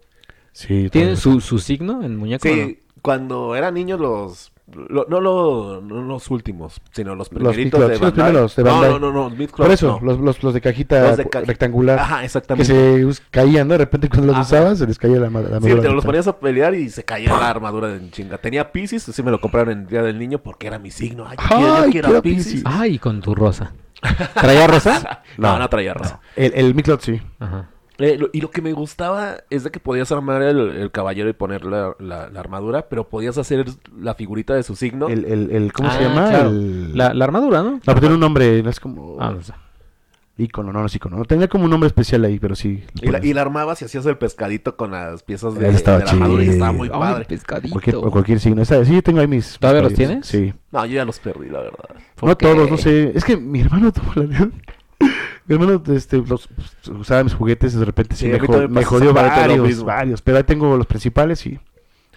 Sí,
¿Tienen su, su signo en muñeco?
Sí, cuando eran niños los... lo- no, lo- no los últimos, sino los primeritos
Midcloth,
de
sí, los primeros de
no,
Bandai.
no, no, no, Midcloth
Por eso,
no.
los, los, los de cajita
Los de ca-
rectangular,
Ajá,
que
exactamente.
se us- caían, ¿no? De repente cuando los
Ajá.
usabas, se les caía la, ma- la
Sí,
armadura
te los ponías a pelear y se caía la armadura en chinga. Tenía Pisces, sí me lo compraron en el Día del Niño porque era mi signo. Ay, yo yo
Ay,
quiero
quiero
Piscis.
Piscis.
Ay, con tu rosa. ¿Traía rosa?
No,
No,
no, traía rosa.
El, el Midcloth, sí.
Ajá.
Eh, lo- y lo que me gustaba es de que podías armar el, el caballero y poner la, la- la armadura, pero podías hacer la figurita de su signo.
El, el, el- ¿Cómo se
Ah,
llama?
claro.
El...
La, la armadura, ¿no?
No, pero tiene un nombre, no es como...
Ah, no sé.
Ícono, no, no es ícono. No, tenía como un nombre especial ahí, pero sí.
Y la, y la armabas y hacías el pescadito con las piezas de, de la armadura y
chido.
estaba muy
Ay,
padre.
pescadito.
Cualquier, o cualquier signo. Esa- sí, yo tengo ahí mis...
¿Todavía los tienes?
Sí.
No, yo ya los perdí, la verdad.
¿Por
No
qué?
todos, no sé. Es que mi hermano tuvo la... Mi hermano este, los, usaba mis juguetes y de repente sí,
Sí,
me,
mí
jo-
también
me jodió varios, varios. Pero ahí tengo los principales y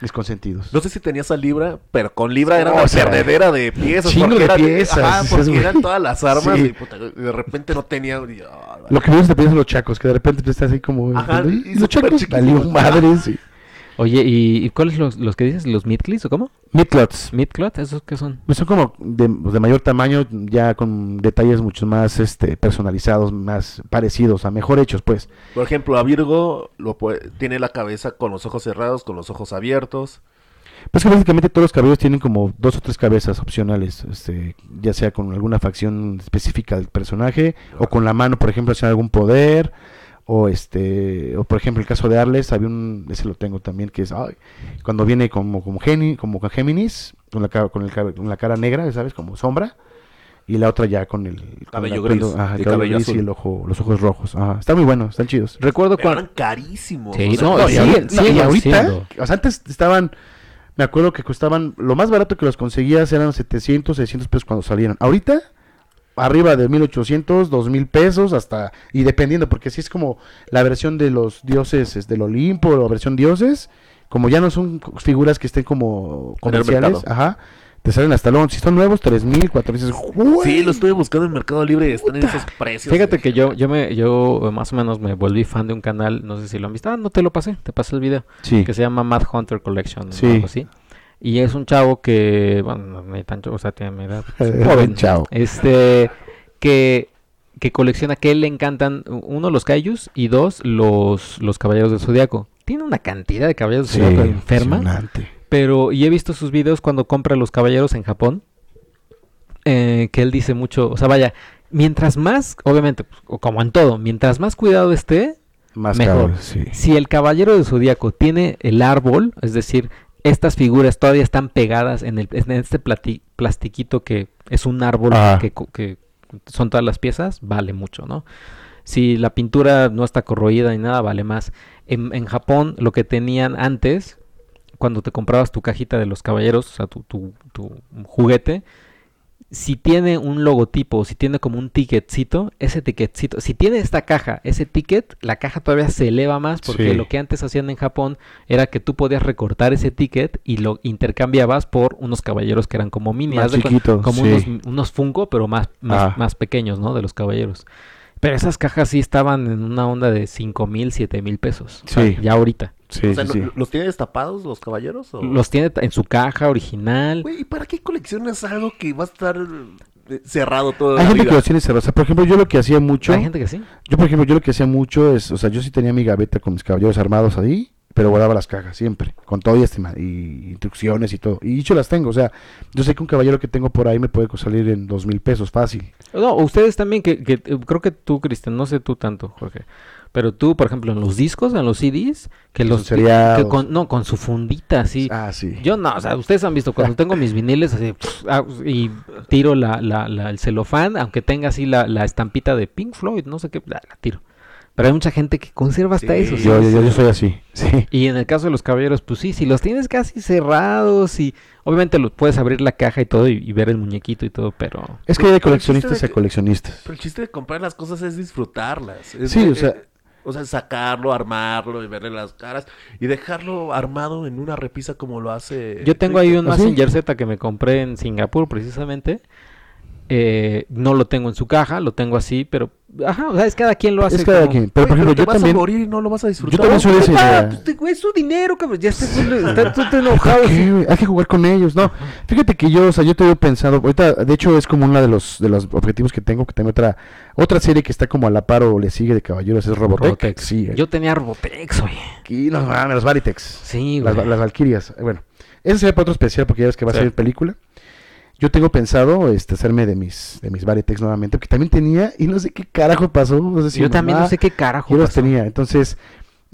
mis consentidos.
No sé si tenías a Libra, pero con Libra era
Oh,
una
o sea,
perdedera de piezas.
chingo de
era
piezas,
Ajá, porque eran todas las armas
Sí.
y puta, de repente no tenía... y, ah,
Lo que menos te piensan los chacos, que de repente tú estás así como...
Ajá,
y,
y
los chacos valió madres. y-
Oye, ¿y, y cuáles los, los que dices? ¿Los midclis o cómo?
Midcloths.
¿Midclot? ¿Esos qué son?
Pues son como de, de mayor tamaño, ya con detalles mucho más este, personalizados, más parecidos, a mejor hechos, pues.
Por ejemplo, a Virgo lo puede- tiene la cabeza con los ojos cerrados, con los ojos abiertos.
Pues que básicamente todos los cabellos tienen como dos o tres cabezas opcionales, este, ya sea con alguna facción específica del personaje, o con la mano, por ejemplo, hacer algún poder, o este, o por ejemplo el caso de Arles, había un, ese lo tengo también, que es ay, cuando viene como como, Geni- como con Géminis, con la cara, con el con la cara negra, ¿sabes? Como sombra. Y la otra ya con el con
Cabello
la-
gris,
ajá, el
y
cabello
cabello
gris y
azul.
el ojo, los ojos rojos. Ajá, están muy buenos, están chidos.
Recuerdo
Pero
cuando...
eran carísimos.
Sí,
o sea,
no,
y ahorita, no, y ahorita,
siendo.
o sea, antes estaban, me acuerdo que costaban, lo más barato que los conseguías eran 700, 600 pesos cuando salieron. Ahorita, arriba de 1800, 2000 pesos, hasta, y dependiendo, porque si es como la versión de los dioses es del Olimpo, o la versión dioses, como ya no son figuras que estén como
el
comerciales, ajá, te salen hasta luego, si son nuevos, 3000, 4000,
Sí, lo estuve buscando en Mercado Libre y están en esos precios.
Fíjate que yo, yo me, yo más o menos me volví fan de un canal, no sé si lo han visto, ah, no te lo pasé, te pasé el video,
Sí,
que se llama Mad Hunter Collection,
Sí.
o algo así. Y es un chavo que, bueno, no hay tanto, o sea, tiene mi edad, es joven,
chavo.
este, que, que colecciona, que le encantan, uno, los kaijus, y dos, los, los caballeros del zodiaco. Tiene una cantidad de caballeros del zodiaco enferma.
impresionante.
Pero, y he visto sus videos cuando compra los caballeros en Japón, eh, que él dice mucho, o sea, vaya, mientras más, obviamente, pues, o como en todo, mientras más cuidado esté,
Más
mejor.
sí.
si el caballero del zodiaco tiene el árbol, es decir, estas figuras todavía están pegadas en, el, en este plati- plastiquito que es un árbol que, que son todas las piezas, vale mucho, ¿no? Si la pintura no está corroída ni nada, vale más. En, en Japón, lo que tenían antes, cuando te comprabas tu cajita de los caballeros, o sea, tu, tu, tu juguete, si tiene un logotipo, si tiene como un ticketcito, ese ticketcito, si tiene esta caja, ese ticket, la caja todavía se eleva más porque
Sí.
lo que antes hacían en Japón era que tú podías recortar ese ticket y lo intercambiabas por unos caballeros que eran como mini,
Más chiquitos,
como
sí.
unos, unos Funko, pero más, más,
Ah.
más pequeños, ¿no? De los caballeros. Pero esas cajas sí estaban en una onda de cinco mil, siete mil pesos. O sea,
Sí.
ya ahorita.
Sí,
O sea,
sí,
¿no-
sí.
¿los tiene destapados los caballeros? o-
Los tiene en su caja original.
Güey, ¿y para qué coleccionas algo que va a estar eh, cerrado todo
Hay
la
gente que los tiene cerrados. O sea, por ejemplo, yo lo que hacía mucho...
Hay gente que sí.
Yo, por ejemplo, yo lo que hacía mucho es, o sea, yo sí tenía mi gaveta con mis caballeros armados ahí, pero guardaba las cajas siempre, con todo y estima, y instrucciones y todo. Y dicho las tengo, o sea, yo sé que un caballero que tengo por ahí me puede salir en dos mil pesos fácil.
No, ustedes también, que, que eh, creo que tú, Cristian, no sé tú tanto, Jorge. Pero tú, por ejemplo, en los discos, en los CDs, que los... que con, no, con su fundita, así.
Ah, sí.
Yo no, o sea, ustedes han visto cuando tengo mis viniles así ah, y tiro la, la, la- el celofán, aunque tenga así la, la estampita de Pink Floyd, no sé qué, la, la tiro. Pero hay mucha gente que conserva hasta
Sí,
eso. ¿sí?
Yo, yo, soy así, sí.
Y en el caso de los caballeros, pues sí, si los tienes casi cerrados y obviamente los puedes abrir la caja y todo y, y ver el muñequito y todo, pero
Es que hay de coleccionistas
de
a coleccionistas.
Pero el chiste de comprar las cosas es disfrutarlas. Es
Sí,
de-
o sea-
o sea, sacarlo, armarlo y verle las caras y dejarlo armado en una repisa como lo hace.
yo tengo ahí un
¿Ah, sí?
Messenger Z que me compré en Singapur precisamente. Eh, no lo tengo en su caja, lo tengo así, pero ajá, o sea, es cada quien lo hace.
Es cada
como-
quien. Pero, por ejemplo, yo
vas
también...
a morir y no lo vas a disfrutar.
Yo también soy de esa idea.
es su dinero, cabrón. Ya estás, está, tú te enojado.
¿Por qué? Hay que jugar con ellos, no. Fíjate que yo, o sea, yo te he pensado, ahorita, de hecho, es como uno de los, de los objetivos que tengo, que tengo otra, otra serie que está como a la par o le sigue de caballeros, es Robotech.
Robotex.
Sí,
Yo tenía Robotex, oye.
aquí, no mames, los Varitex.
Sí,
Las,
güey.
las Valkyrias. eh, Bueno, ese sería para otro especial porque ya ves que va a salir película. Yo tengo pensado este, hacerme de mis, de mis Varitex nuevamente, porque también tenía, y no sé qué carajo pasó. No sé si
Yo también no sé qué carajo
yo los tenía. Entonces,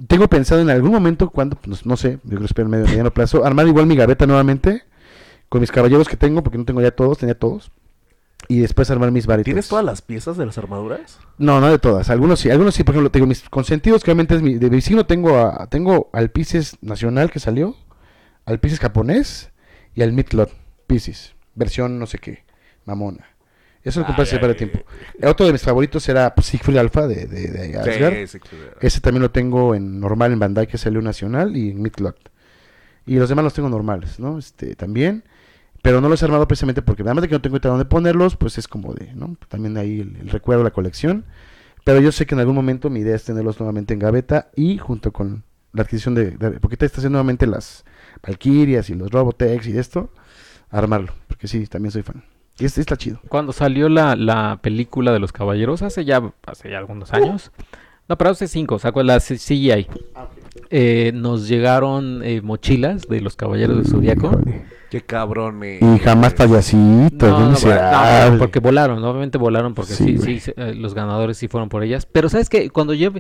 tengo pensado en algún momento, cuando, pues, no sé, yo creo que espero en medio mediano plazo, armar igual mi gaveta nuevamente con mis caballeros que tengo, porque no tengo ya todos, tenía todos. Y después armar mis varitas.
¿Tienes todas las piezas de las armaduras?
No, no de todas. Algunos sí, algunos sí. Por ejemplo, tengo mis consentidos, que obviamente es mi, de mi signo tengo a, tengo al Pisces nacional que salió, al Pisces japonés y al Midlot Pisces, versión no sé qué, mamona. Eso lo compré hace varios tiempo. Otro de mis favoritos era pues, Siegfried Alpha de, de, de Asgard.
Sí.
Ese también lo tengo en normal en Bandai, que salió nacional, y en Midlot. Y los demás los tengo normales, ¿no? Este, también. Pero no los he armado precisamente porque, además de que no tengo idea dónde ponerlos, pues es como de, ¿no? También ahí el, el recuerdo, la colección. Pero yo sé que en algún momento mi idea es tenerlos nuevamente en gaveta y junto con la adquisición de. de porque te está haciendo nuevamente las Valkyrias y los Robotex y esto, armarlo. Sí, también soy fan. Y este está chido.
Cuando salió la, la película de los caballeros, hace ya, hace ya algunos años. No, pero hace cinco, sacó la C- CGI. Eh, nos llegaron eh, mochilas de los caballeros del Zodíaco.
Qué cabrón. eh.
Y jamás payasito,
No, no, porque volaron, obviamente volaron porque
Sí,
sí, sí, eh, los ganadores sí fueron por ellas. Pero sabes que cuando yo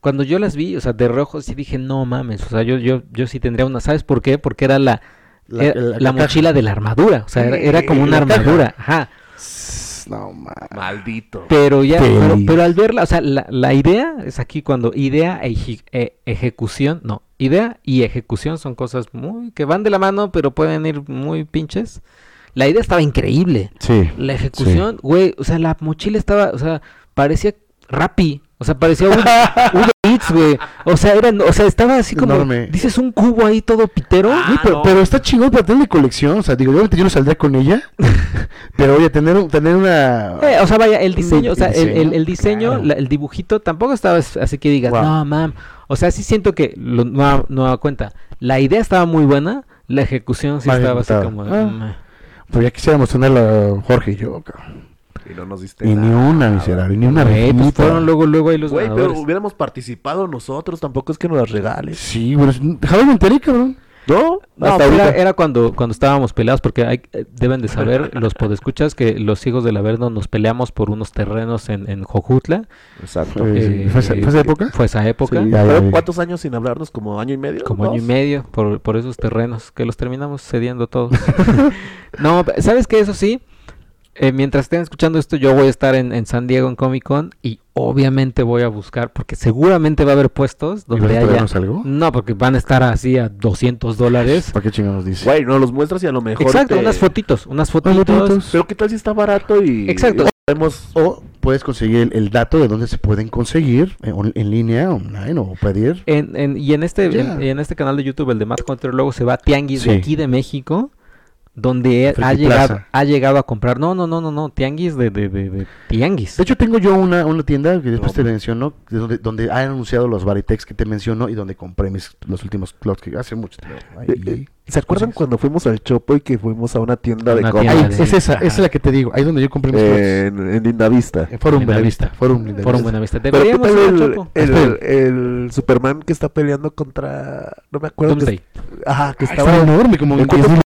cuando yo las vi, o sea, de reojo sí dije, no mames, o sea, yo yo yo sí tendría una, ¿sabes por qué? Porque era la
La-
era
la-
la,
la caja.
mochila de la armadura, o sea, era, era como una armadura, ajá.
No, man.
Maldito.
Pero ya, pero, pero al verla, o sea, la, la idea es aquí cuando idea e, e- ejecución, no, idea y ejecución son cosas muy que van de la mano, pero pueden ir muy pinches. La idea estaba increíble.
Sí.
La ejecución, güey, o sea, la mochila estaba, o sea, parecía Rappi, o sea, parecía Uber Eats, güey. O sea, era, o sea, estaba así como,
Enorme.
dices un cubo ahí todo pitero.
Ah,
pero,
no.
pero está chingón para tener de colección. O sea, digo, obviamente yo no saldría con ella. pero oye, tener, un- tener una.
Eh, o sea, vaya, el diseño, o
el
sea, el, el-
diseño,
el diseño,
claro.
la- el dibujito tampoco estaba as- así que digas,
Wow.
no, mam. O sea, sí siento que, lo, no, no da cuenta, la idea estaba muy buena, la ejecución sí
Mal
estaba así como...
Ah. Pues ya quisiéramos tenerla Jorge y yo, cabrón.
Y no nos diste
Y ni una miserable, ni una
Güey, pues fueron luego, luego ahí los
Güey, pero hubiéramos participado nosotros. Tampoco es que nos las regales.
Sí, bueno, jamás me enteré, cabrón.
¿No?
No,
Hasta
era,
ahorita.
era cuando, cuando estábamos peleados, porque hay, eh, deben de saber los podescuchas que los hijos del Averno nos peleamos por unos terrenos en, en Jojutla.
Exacto.
Eh, ¿fue esa- fue esa época?
Fue esa época.
Sí, ya, ya,
¿Pero
ya.
¿Cuántos años sin hablarnos? ¿Como año y medio?
Como año y medio por, por esos terrenos que los terminamos cediendo todos. no, ¿sabes qué? Eso sí, eh, mientras estén escuchando esto, yo voy a estar en, en San Diego en Comic Con y obviamente voy a buscar, porque seguramente va a haber puestos
¿Y
donde
a
haya...
algo?
No, porque van a estar así a 200 dólares.
¿Para qué chingados dice?
Güey, nos los muestras y a lo mejor.
Exacto,
te-
unas fotitos, unas fotitos.
fotitos.
Pero ¿qué tal si está barato y.
Exacto.
y podemos.
O puedes conseguir el, el dato de dónde se pueden conseguir en, on- en línea, online o pedir.
En, en- y en este
Ya.
en, y en este canal de YouTube, el de Matt Hunter, luego se va a Tianguis de aquí de México donde ha llegado, ha llegado a comprar. No, no, no, no, no. Tianguis de, de, de, de tianguis.
De hecho, tengo yo una, una tienda que después
No.
te menciono, de donde, donde han anunciado los Baritex que te menciono y donde compré mis, los últimos clots que hace mucho tiempo. Ay,
Eh, eh, ¿Se acuerdan cuando fuimos al Chopo y que fuimos a una tienda de
Una
cómics
Ahí, es esa,
Ajá.
esa es la que te digo, ahí donde yo compré mis clots.
en, en Lindavista?
En Forum
Buenavista.
Forum Buenavista.
Forum Buenavista.
Pero ¿qué
Deberíamos ir al
el,
Chopo.
el, Superman que está peleando contra... No me acuerdo.
Doomsday.
que- Ajá, que
Ah,
estaba...
estaba enorme, como
¿En
en
cuánto-
10,000.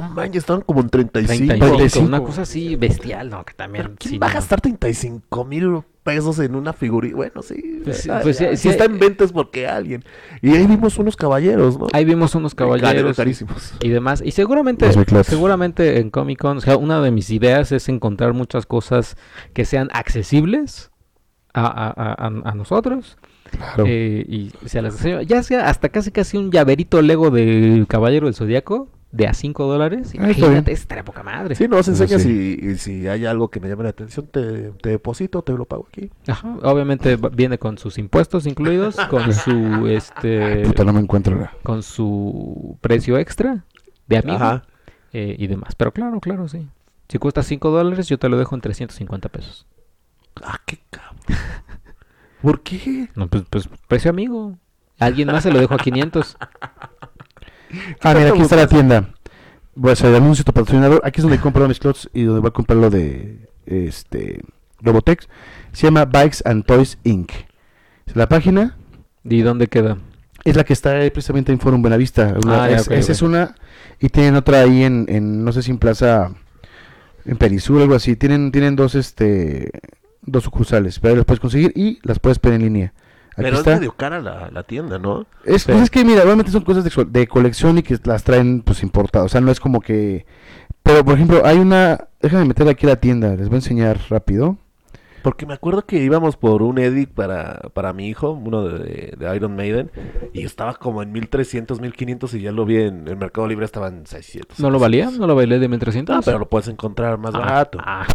No, man, ya estaban como en 35.
35,
35.
Una cosa así bestial, ¿no? Que también.
¿Quién
sí,
va a
no.
gastar 35 mil pesos en una figurita? Bueno, sí.
Pues sí,
ah,
pues sí,
ah,
sí,
si está en ventas porque alguien. Y ahí vimos unos caballeros, ¿no?
Ahí vimos unos caballeros.
carísimos.
y demás. Y seguramente, seguramente en Comic Con, o sea, una de mis ideas es encontrar muchas cosas que sean accesibles a, a- a- a- a nosotros.
Claro.
eh, y se las enseño. Ya sea hasta casi casi un llaverito Lego del Caballero del Zodíaco de a 5 dólares.
Ah.
Imagínate, estaría poca madre.
Sí, nos
Eso
enseñas
sí.
y, y si hay algo que me llame la atención, te, te deposito, te lo pago aquí.
Ajá, obviamente viene con sus impuestos incluidos, con su este
Puta, no me encuentro.
con su precio extra de amigo
Ajá.
eh, y demás. Pero claro, claro, sí. Si cuesta 5 dólares, yo te lo dejo en 350 pesos.
Ah, qué cabrón. ¿Por qué?
No, pues, pues precio amigo. Alguien más se lo dejo a 500.
Ah, mira, aquí está la tienda. Voy a hacer el anuncio tu patrocinador. Aquí es donde compro mis clots y donde voy a comprar lo de este Robotex. Se llama Bikes and Toys Inc. La página
¿Y dónde queda?
es la que está ahí precisamente en Forum Buenavista. Una-
Ah,
es- esa es una. Y tienen otra ahí en, en, no sé si en Plaza, en Perisur, algo así. Tienen, tienen dos, este, dos sucursales. Pero ahí las puedes conseguir y las puedes pedir en línea. Aquí
Pero
está.
es medio cara la, la tienda, ¿no?
Es,
Sí.
pues es que mira, realmente son cosas de, co- de colección y que las traen pues importadas. O sea, no es como que... Pero por ejemplo, hay una... Déjame meter aquí la tienda, les voy a enseñar rápido.
Porque me acuerdo que íbamos por un edit para, para mi hijo, uno de, de Iron Maiden, y estaba como en 1300, 1500 y ya lo vi en el Mercado Libre, estaba en 600.
¿No lo valía? ¿No lo valía de 1300?
No, pero lo puedes encontrar más
Ah,
barato.
ah,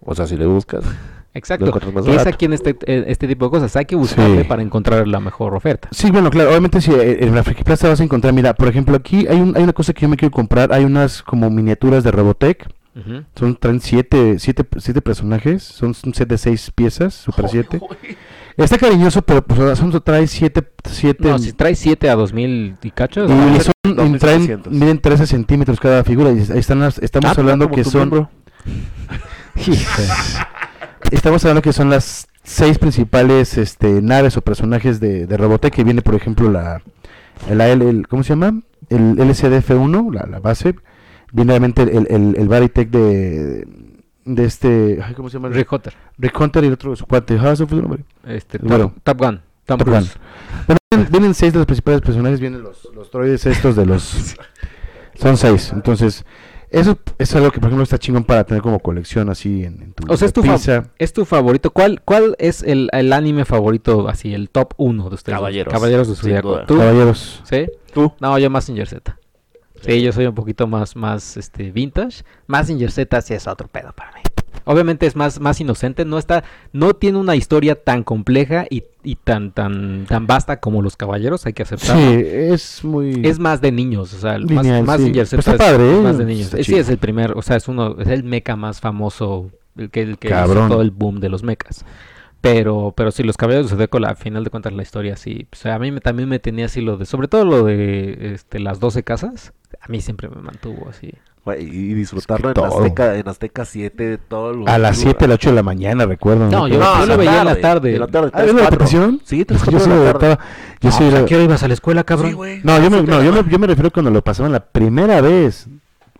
O sea, si le buscas.
Exacto. Que es aquí en este, este tipo de cosas. Hay que buscarle
Sí.
para encontrar la mejor oferta.
Sí, bueno, claro, obviamente si eh, en la Friki Plaza vas a encontrar, mira, por ejemplo, aquí hay, un, hay una cosa que yo me quiero comprar, hay unas como miniaturas de Robotech,
Ujú.
son, traen siete, siete, siete personajes, son un set de seis piezas, super siete. Está cariñoso, pero pues son, trae siete, siete
No, si traes 7 a 2000 y cachos.
Y son, y
2700.
traen, miden 13 centímetros cada figura. Y están estamos
Ah,
hablando que son. estamos hablando que son las seis principales este, naves o personajes de, de Robotech. Que viene, por ejemplo, la. El, AL el- ¿Cómo se llama? El LCDF1, la, la base. Viene obviamente el, el, el Baritech de. De este. ay, ¿Cómo se llama?
Rick Hunter.
Rick Hunter y el otro su cuate. Ah, se fue su nombre.
Este,
Bueno.
Top Gun. Tom
Top
Cruise.
Bueno, vienen, vienen seis de los principales personajes, vienen los, los droides estos de los... Son seis, entonces... Eso es algo que, por ejemplo, está chingón para tener como colección así en, en tu
O sea, es tu, es favorito. ¿Cuál, cuál es el, el anime favorito, así, el top 1 de ustedes?
Caballeros,
Caballeros de Zodiaco. ¿Tú?
Caballeros.
¿Sí?
¿Tú?
No, yo Mazinger Z. Sí, yo soy un poquito más, más este, vintage. Mazinger Z sí es otro pedo para mí. Obviamente es más, más inocente, no está, no tiene una historia tan compleja y, y tan, tan, tan vasta como los caballeros, hay que
Sí,
aceptarlo.
es muy...
Es más de niños, o sea, más,
sí. Pues está
es
padre, ¿eh?
más de niños.
Está
sí, es el primer, o sea, es uno, es el mecha más famoso, el que, el que hizo todo el boom de los mechas. Pero, pero sí, los caballeros de Zodíaco, la- a final de cuentas la historia sí, o sea, a mí me, también me tenía así lo de, sobre todo lo de este, las 12 casas, a mí siempre me mantuvo así.
Y disfrutarlo
Es que
en. Azteca, en Azteca 7, todo lo
A las 7, a las 8 de la mañana, recuerdo.
No, yo-
Pero-
yo lo veía en la tarde.
En la tarde,
¿Ah, ¿ves la
3, 4.
repetición?
Sí, 3,
Es que
4
yo sí
de
lo
la tarde.
Yo
Ah,
sí
¿A qué hora ibas a la escuela, cabrón?
Sí, güey.
No, yo me, no
de
yo, me, yo me refiero cuando lo pasaban la primera vez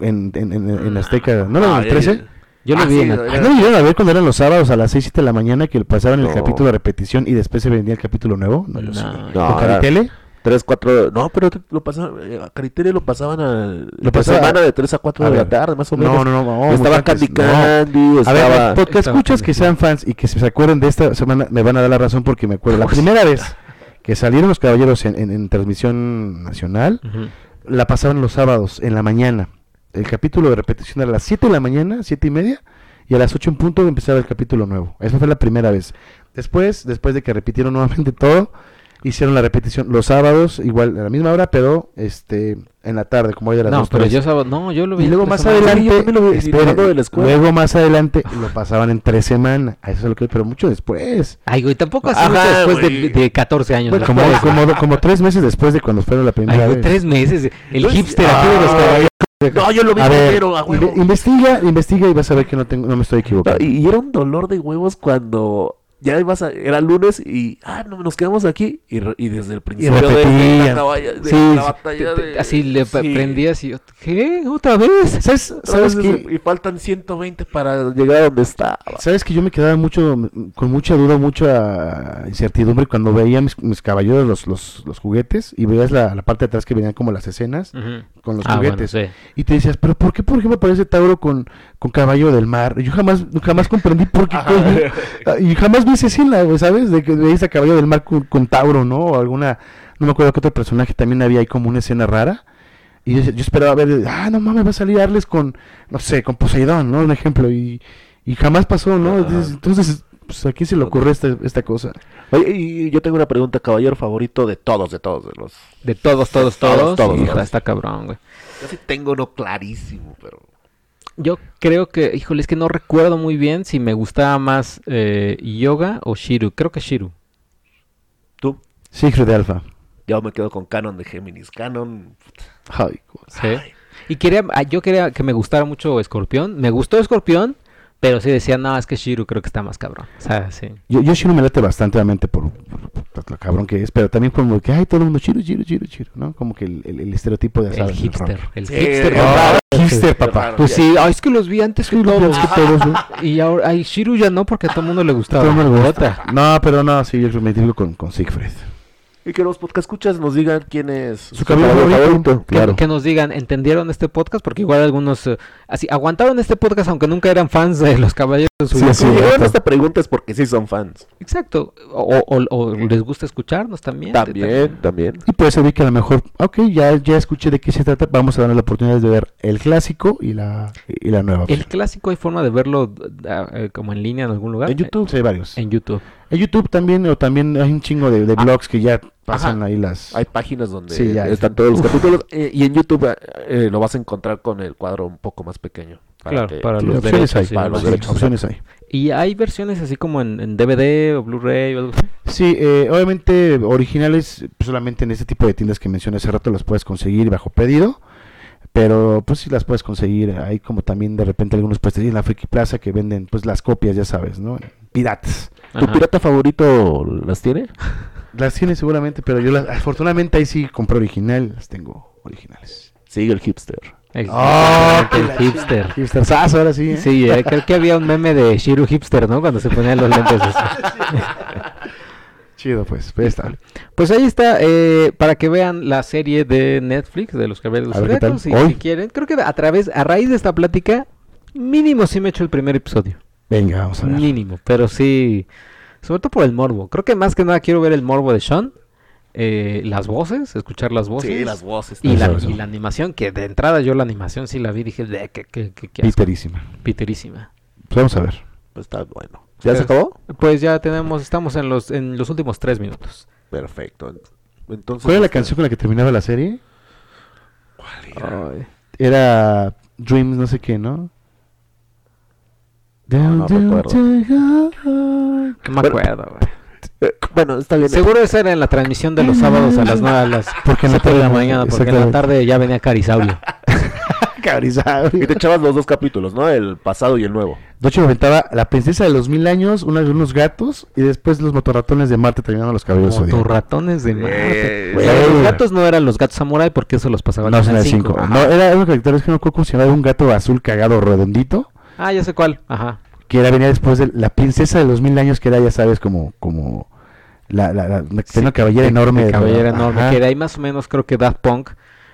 en, en, en, en Azteca. ¿No era en
Ah,
el
ya,
13?
ya.
Yo lo
Ah,
vi
sí,
en la-
Ay, ¿No lo llegaron a ver cuando eran los sábados a las 6, 7 de la mañana que pasaban el
No.
capítulo de repetición y después se vendía el capítulo nuevo? No, yo.
No,
No,
¿Con Caritele?
3, 4. No, pero lo pasaban. eh, A Caritere lo pasaban a.
Lo
semana de 3 a 4
A
de la tarde, más o menos.
No, no, no. no,
estaba Candy
no. A ver,
Estaba
escuchas que sean fans y que se acuerden de esta semana me van a dar la razón porque me acuerdo. La primera vez que salieron los caballeros en, en- en transmisión nacional, la pasaban los sábados en la mañana. El capítulo de repetición era a las 7 de la mañana, 7 y media, y a las 8 en punto empezaba el capítulo nuevo. Esa fue la primera vez. Después, después de que repitieron nuevamente todo, hicieron la repetición los sábados, igual a la misma hora, pero este en la tarde, como hoy de las
No, pero
tres.
yo sábado, no, yo lo vi.
Y luego más
semana.
adelante,
lo vi
espera,
de la escuela.
luego más adelante lo pasaban en tres semanas, a eso es lo que, pero mucho después.
Ay, güey, tampoco así
Ajá,
mucho después de, de 14 años.
Bueno,
¿no?
como, como, como tres meses después de cuando fueron la primera
Ay, güey,
vez.
tres meses. El
No
hipster aquí de los
Ah,
caballos.
No, yo lo vi
A ver,
primero, a huevo.
inve- investiga, investiga y vas a ver que no tengo, no me estoy
No,
equivocando.
y, y era un dolor de huevos cuando ya ibas a, era lunes y ah no nos quedamos aquí y, re- y desde el principio de, la, caballa- de
Sí,
la
sí,
batalla
Te- te-
de-
así le
sí.
prendías y yo, ¿qué? ¿Otra vez?
¿Sabes,
Otra
sabes
vez
que,
desde- y faltan 120 para llegar a donde estaba.
sabes que yo me quedaba mucho, con mucha duda, mucha incertidumbre cuando veía mis, mis caballeros los, los, los juguetes y veías la, la parte de atrás que venían como las escenas con los
Ah, bueno,
juguetes.
sí.
Y te decías, pero ¿por qué, por ejemplo, aparece Tauro con, con Caballo del Mar? Y yo jamás, jamás comprendí por qué. y jamás güey, ¿sabes? De que veías a Caballo del Mar con, con Tauro, ¿no? O alguna, no me acuerdo qué otro personaje también había ahí como una escena rara. Y yo, yo esperaba ver, ah, no mames, va a salir Arles con, no sé, con Poseidón, ¿no? Un ejemplo. Y, y jamás pasó, ¿no? Entonces, entonces, pues, ¿a quién se le ocurre esta, esta cosa?
Oye, y yo tengo una pregunta, caballero favorito de todos, de todos, de los.
De todos, todos,
Todos,
todos.
todos, todos.
está cabrón, güey.
Yo sí tengo uno clarísimo, pero.
Yo creo que, híjole, es que no recuerdo muy bien si me gustaba más eh, Yoga o Shiru. Creo que Shiru.
Tú,
Siegfried de Alfa.
yo me quedo con Canon de Géminis. Canon.
Ay,
Sí.
Ay.
Y quería, ah, yo quería que me gustara mucho Escorpión. Me gustó Escorpión, pero sí decía, no, es que Shiru creo que está más cabrón. O sea, sí.
Yo, yo Shiro me late bastante, obviamente, por- por lo cabrón que es, pero también como que, ay, todo el mundo Shiro, Shiro, Shiro, Shiro, ¿no? Como que el, el- el estereotipo de
El
sabes, del
hipster. El
Sí,
hipster. papá.
raro.
Hipster, papá.
raro.
Pues sí, ay, es que los vi antes que todos.
Que todos, ¿no?
Y ahora, ay, Shiru ya no, porque a todo el mundo le gustaba.
Todo el mundo le gusta. No, pero no, sí, yo me identifico con, con Siegfried.
Y que los podcast escuchas nos digan quién es
Su cabello favorito,
Que,
claro.
que nos digan, ¿entendieron este podcast? Porque igual algunos eh, así aguantaron este podcast aunque nunca eran fans de los caballeros.
Sí, sí.
Si llegaron esta pregunta es porque sí son fans.
Exacto. O, o- o les gusta escucharnos también.
También, también.
Y puede ser que a lo mejor, ok, ya, ya escuché de qué se trata, vamos a darle la oportunidad de ver el clásico y la, y la nueva.
El
opción.
clásico hay forma de verlo eh, como en línea en algún lugar.
En YouTube, sí, hay varios.
En YouTube.
En YouTube también, o también hay un chingo de, de blogs que ya pasan ahí las...
Hay páginas donde
Sí, ya.
están todos los capítulos. eh, y en YouTube eh, eh, lo vas a encontrar con el cuadro un poco más pequeño.
Claro,
que-
para
Sí,
los
opciones
derechos.
hay,
para los derechos.
opciones hay.
Y hay versiones así como en, en DVD o Blu-ray o algo así.
Sí, eh, obviamente originales pues, solamente en este tipo de tiendas que mencioné hace rato las puedes conseguir bajo pedido, pero pues sí las puedes conseguir. Hay como también de repente algunos puestos en la Friki Plaza que venden pues las copias, ya sabes, ¿no? Piratas.
¿Tu
Ajá.
pirata favorito las tiene?
Las tiene seguramente, pero yo las, afortunadamente ahí sí compré original, las tengo originales.
Sigue el hipster.
El,
Ah,
el
la-
hipster.
Hipsterzazo, ahora sí. ¿eh?
Sí, eh, creo que había un meme de Shiru Hipster, ¿no? Cuando se ponían los lentes.
Chido, pues, pues está.
Pues ahí está, eh, para que vean la serie de Netflix de los Caballeros. Zodiacos, si, si quieren. Creo que a través, a raíz de esta plática, mínimo sí me he hecho el primer episodio.
Venga, vamos a ver.
Mínimo, pero sí, sobre todo por el morbo. Creo que más que nada quiero ver el morbo de Sean, eh, las voces, escuchar las voces.
Sí, las voces.
Y la, y la animación, que de entrada yo la animación sí la vi, dije, de que, que, que, que asco".
Piterísima.
Piterísima.
Pues vamos a ver.
Pues está bueno. ¿Ya se acabó?
Pues ya tenemos, estamos en los, en los últimos tres minutos.
Perfecto. Entonces,
¿Cuál era la
este,
canción con la que terminaba la serie?
¿cuál era?
Ay.
Era Dreams, no sé qué, ¿no?
No, no recuerdo.
No me
Bueno,
acuerdo, güey.
Eh, bueno, está bien.
Seguro esa era en la transmisión de los sábados a las 9 a las
Porque en la
7 de la
tarde-
mañana, porque en la tarde ya venía Carisaurio.
Cabrizado.
Y te echabas los dos capítulos, ¿no? El pasado y el nuevo.
De hecho, me aventaba La princesa de los mil años, una- unos gatos, y después los motorratones de Marte terminando los cabellos
Como ratones de
Eh,
Marte. O sea,
güey.
los gatos no eran los gatos samurai porque eso los pasaban
No,
en
el
cinco.
5.
Ajá.
No, era una caricatura, es que no recuerdo se llamaba, un gato azul cagado redondito,
Ah, ya sé cuál. Ajá.
que era venía después de La princesa de los mil años, que era, ya sabes, como, como la, la, la, una cabellera
de-
enorme.
de cabellera enorme.
ajá.
Que de ahí más o menos creo que Daft Punk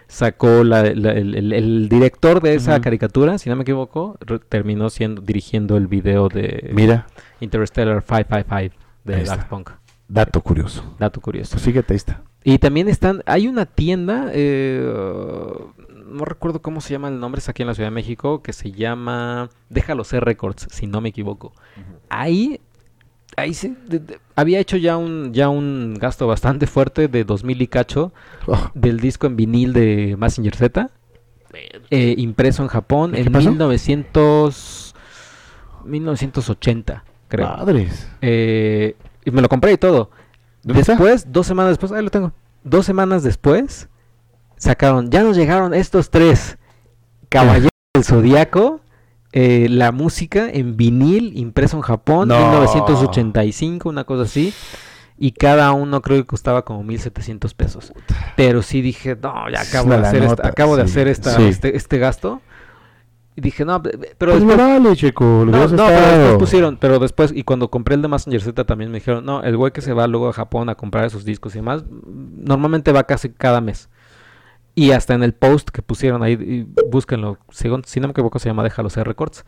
sacó la- la- el, el- el director de esa caricatura, si no me equivoco, re- terminó siendo dirigiendo el video de
Mira,
Interstellar 555
Ahí
de. Daft Punk.
dato curioso.
Dato curioso.
Pues fíjate, ahí está.
Y también están, hay una tienda, eh, no recuerdo cómo se llama el nombre, es aquí en la Ciudad de México, que se llama Déjalo ser Records, si no me equivoco. Ahí ahí de- de- había hecho ya un, ya un gasto bastante fuerte de 2000 y cacho
Oh,
del disco en vinil de Massinger Z, eh, impreso en Japón
¿Qué
en
pasó?
1900, 1980, creo.
Madres.
Eh, y me lo compré y todo. Después, dos semanas después, ahí lo tengo. Dos semanas después, sacaron, ya nos llegaron estos tres. Caballeros del Zodíaco, eh, la música en vinil, impreso en Japón,
No.
1985, una cosa así. Y cada uno creo que costaba como 1700 pesos. Pero sí dije, no, ya acabo de hacer, esta- acabo de hacer esta,
sí.
este, este gasto. Y dije, no, pe- pe- pero
Pues
después.
Lo
no, no, pero después pusieron, pero después, y cuando compré el de Messenger Z también me dijeron, no, el güey que se va luego a Japón a comprar esos discos y demás, normalmente va casi cada mes. Y hasta en el post que pusieron ahí, y búsquenlo, según- si no me equivoco se llama Déjalo ser Records,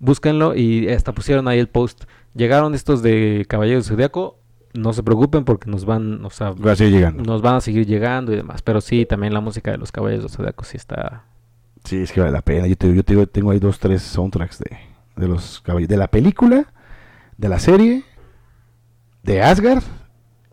búsquenlo y hasta pusieron ahí el post. Llegaron estos de Caballeros del Zodiaco, no se preocupen porque nos van, o sea,
Va a seguir llegando.
nos van a seguir llegando y demás, pero sí, también la música de los Caballeros del Zodiaco sí está...
Sí, es que vale la pena. Yo, te, yo te tengo ahí dos, tres soundtracks de, de los caballeros. De la película, de la serie, de Asgard.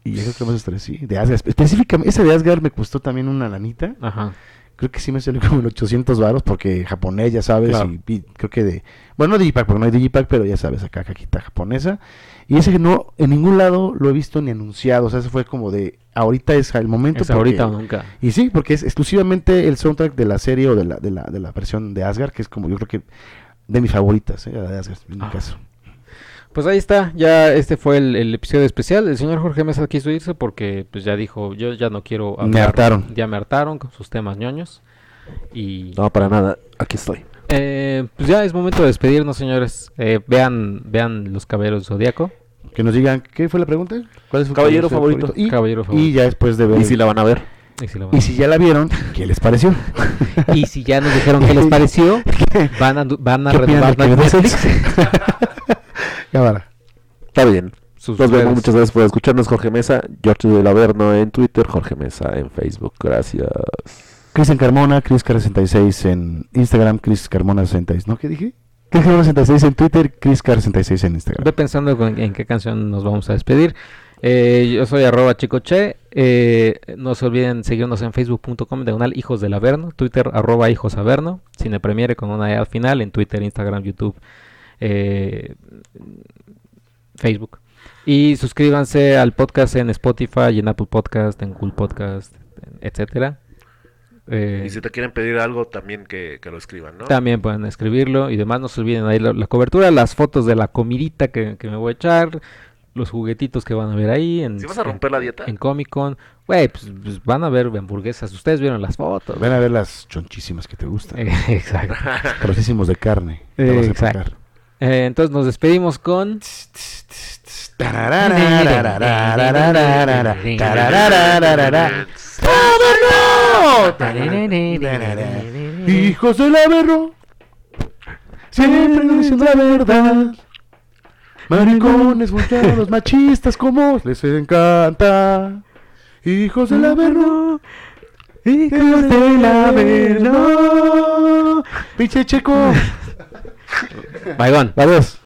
Y yo creo que más esos tres, sí. De Asgard. Específicamente, ese de Asgard me costó también una lanita.
Ajá.
Creo que sí me salió como en 800 varos porque japonés, ya sabes.
Claro.
Y, y creo que de... Bueno, no Digipack, porque no hay Digipack, pero ya sabes, acá caquita japonesa. Y ese que no, en ningún lado lo he visto ni anunciado. O sea, ese fue como de... Ahorita es el momento.
Es ahorita o
porque-
nunca.
y sí, porque es exclusivamente el soundtrack de la serie o de la, de la, de la versión de Asgard, que es como yo creo que de mis favoritas, ¿eh? de Asgard, en mi
Ah.
caso.
Pues ahí está, ya este fue el, el episodio especial. El señor Jorge Mesa quiso irse porque pues ya dijo, yo ya no quiero
Me hartaron.
Ya me hartaron con sus temas ñoños. Y
No, para nada. Aquí estoy.
eh, pues ya es momento de despedirnos, señores. Eh, vean, vean los caballeros del zodiaco.
Que nos digan, ¿qué fue la pregunta? ¿Cuál es su
Caballero
caballero
favorito.
Y,
Caballero
y
favorito.
ya después de ver...
Y si la van a ver.
Y si, lo
y si ya la vieron, ¿qué les pareció?
y si ya nos dijeron qué les pareció, van a, van a
¿Qué opinan
renovar Netflix.
Cámara.
Está bien.
Sus
Nos vemos. Muchas gracias por escucharnos. Jorge Mesa, George del Averno en Twitter, Jorge Mesa en Facebook. Gracias.
Cristian Carmona, Chris Car66 en Instagram, Chris Carmona 66. ¿No? ¿Qué dije? Chris Carmona 66 en Twitter, Chris Car66 en Instagram.
Ve pensando con- en qué canción nos vamos a despedir. Eh, yo soy arroba chicoche. Eh, no se olviden seguirnos en facebook.com diagonal hijos del averno. Twitter arroba hijos averno. Cine premiere con una E al final en Twitter, Instagram, YouTube, eh, Facebook. Y suscríbanse al podcast en Spotify, en Apple Podcast, en Google Podcast, etcétera. Eh,
Y si te quieren pedir algo, también que, que lo escriban, ¿no?
también pueden escribirlo y demás. No se olviden ahí la, la cobertura, las fotos de la comidita que, que me voy a echar, los juguetitos que van a ver ahí. En,
Si vas a romper la dieta.
En Comic Con. Güey, pues, pues van a ver hamburguesas. Ustedes vieron las fotos.
Ven a ver las chonchísimas que te gustan.
Eh, exacto.
Trocísimos de carne.
Eh,
vas a
exacto. Eh, entonces nos despedimos con...
Hijos del averno, siempre dicen la verdad. Maricones, vulgaros, machistas, como les encanta. Hijos del averno, hijos del averno. Pinche checo.
Baigón.
Adiós.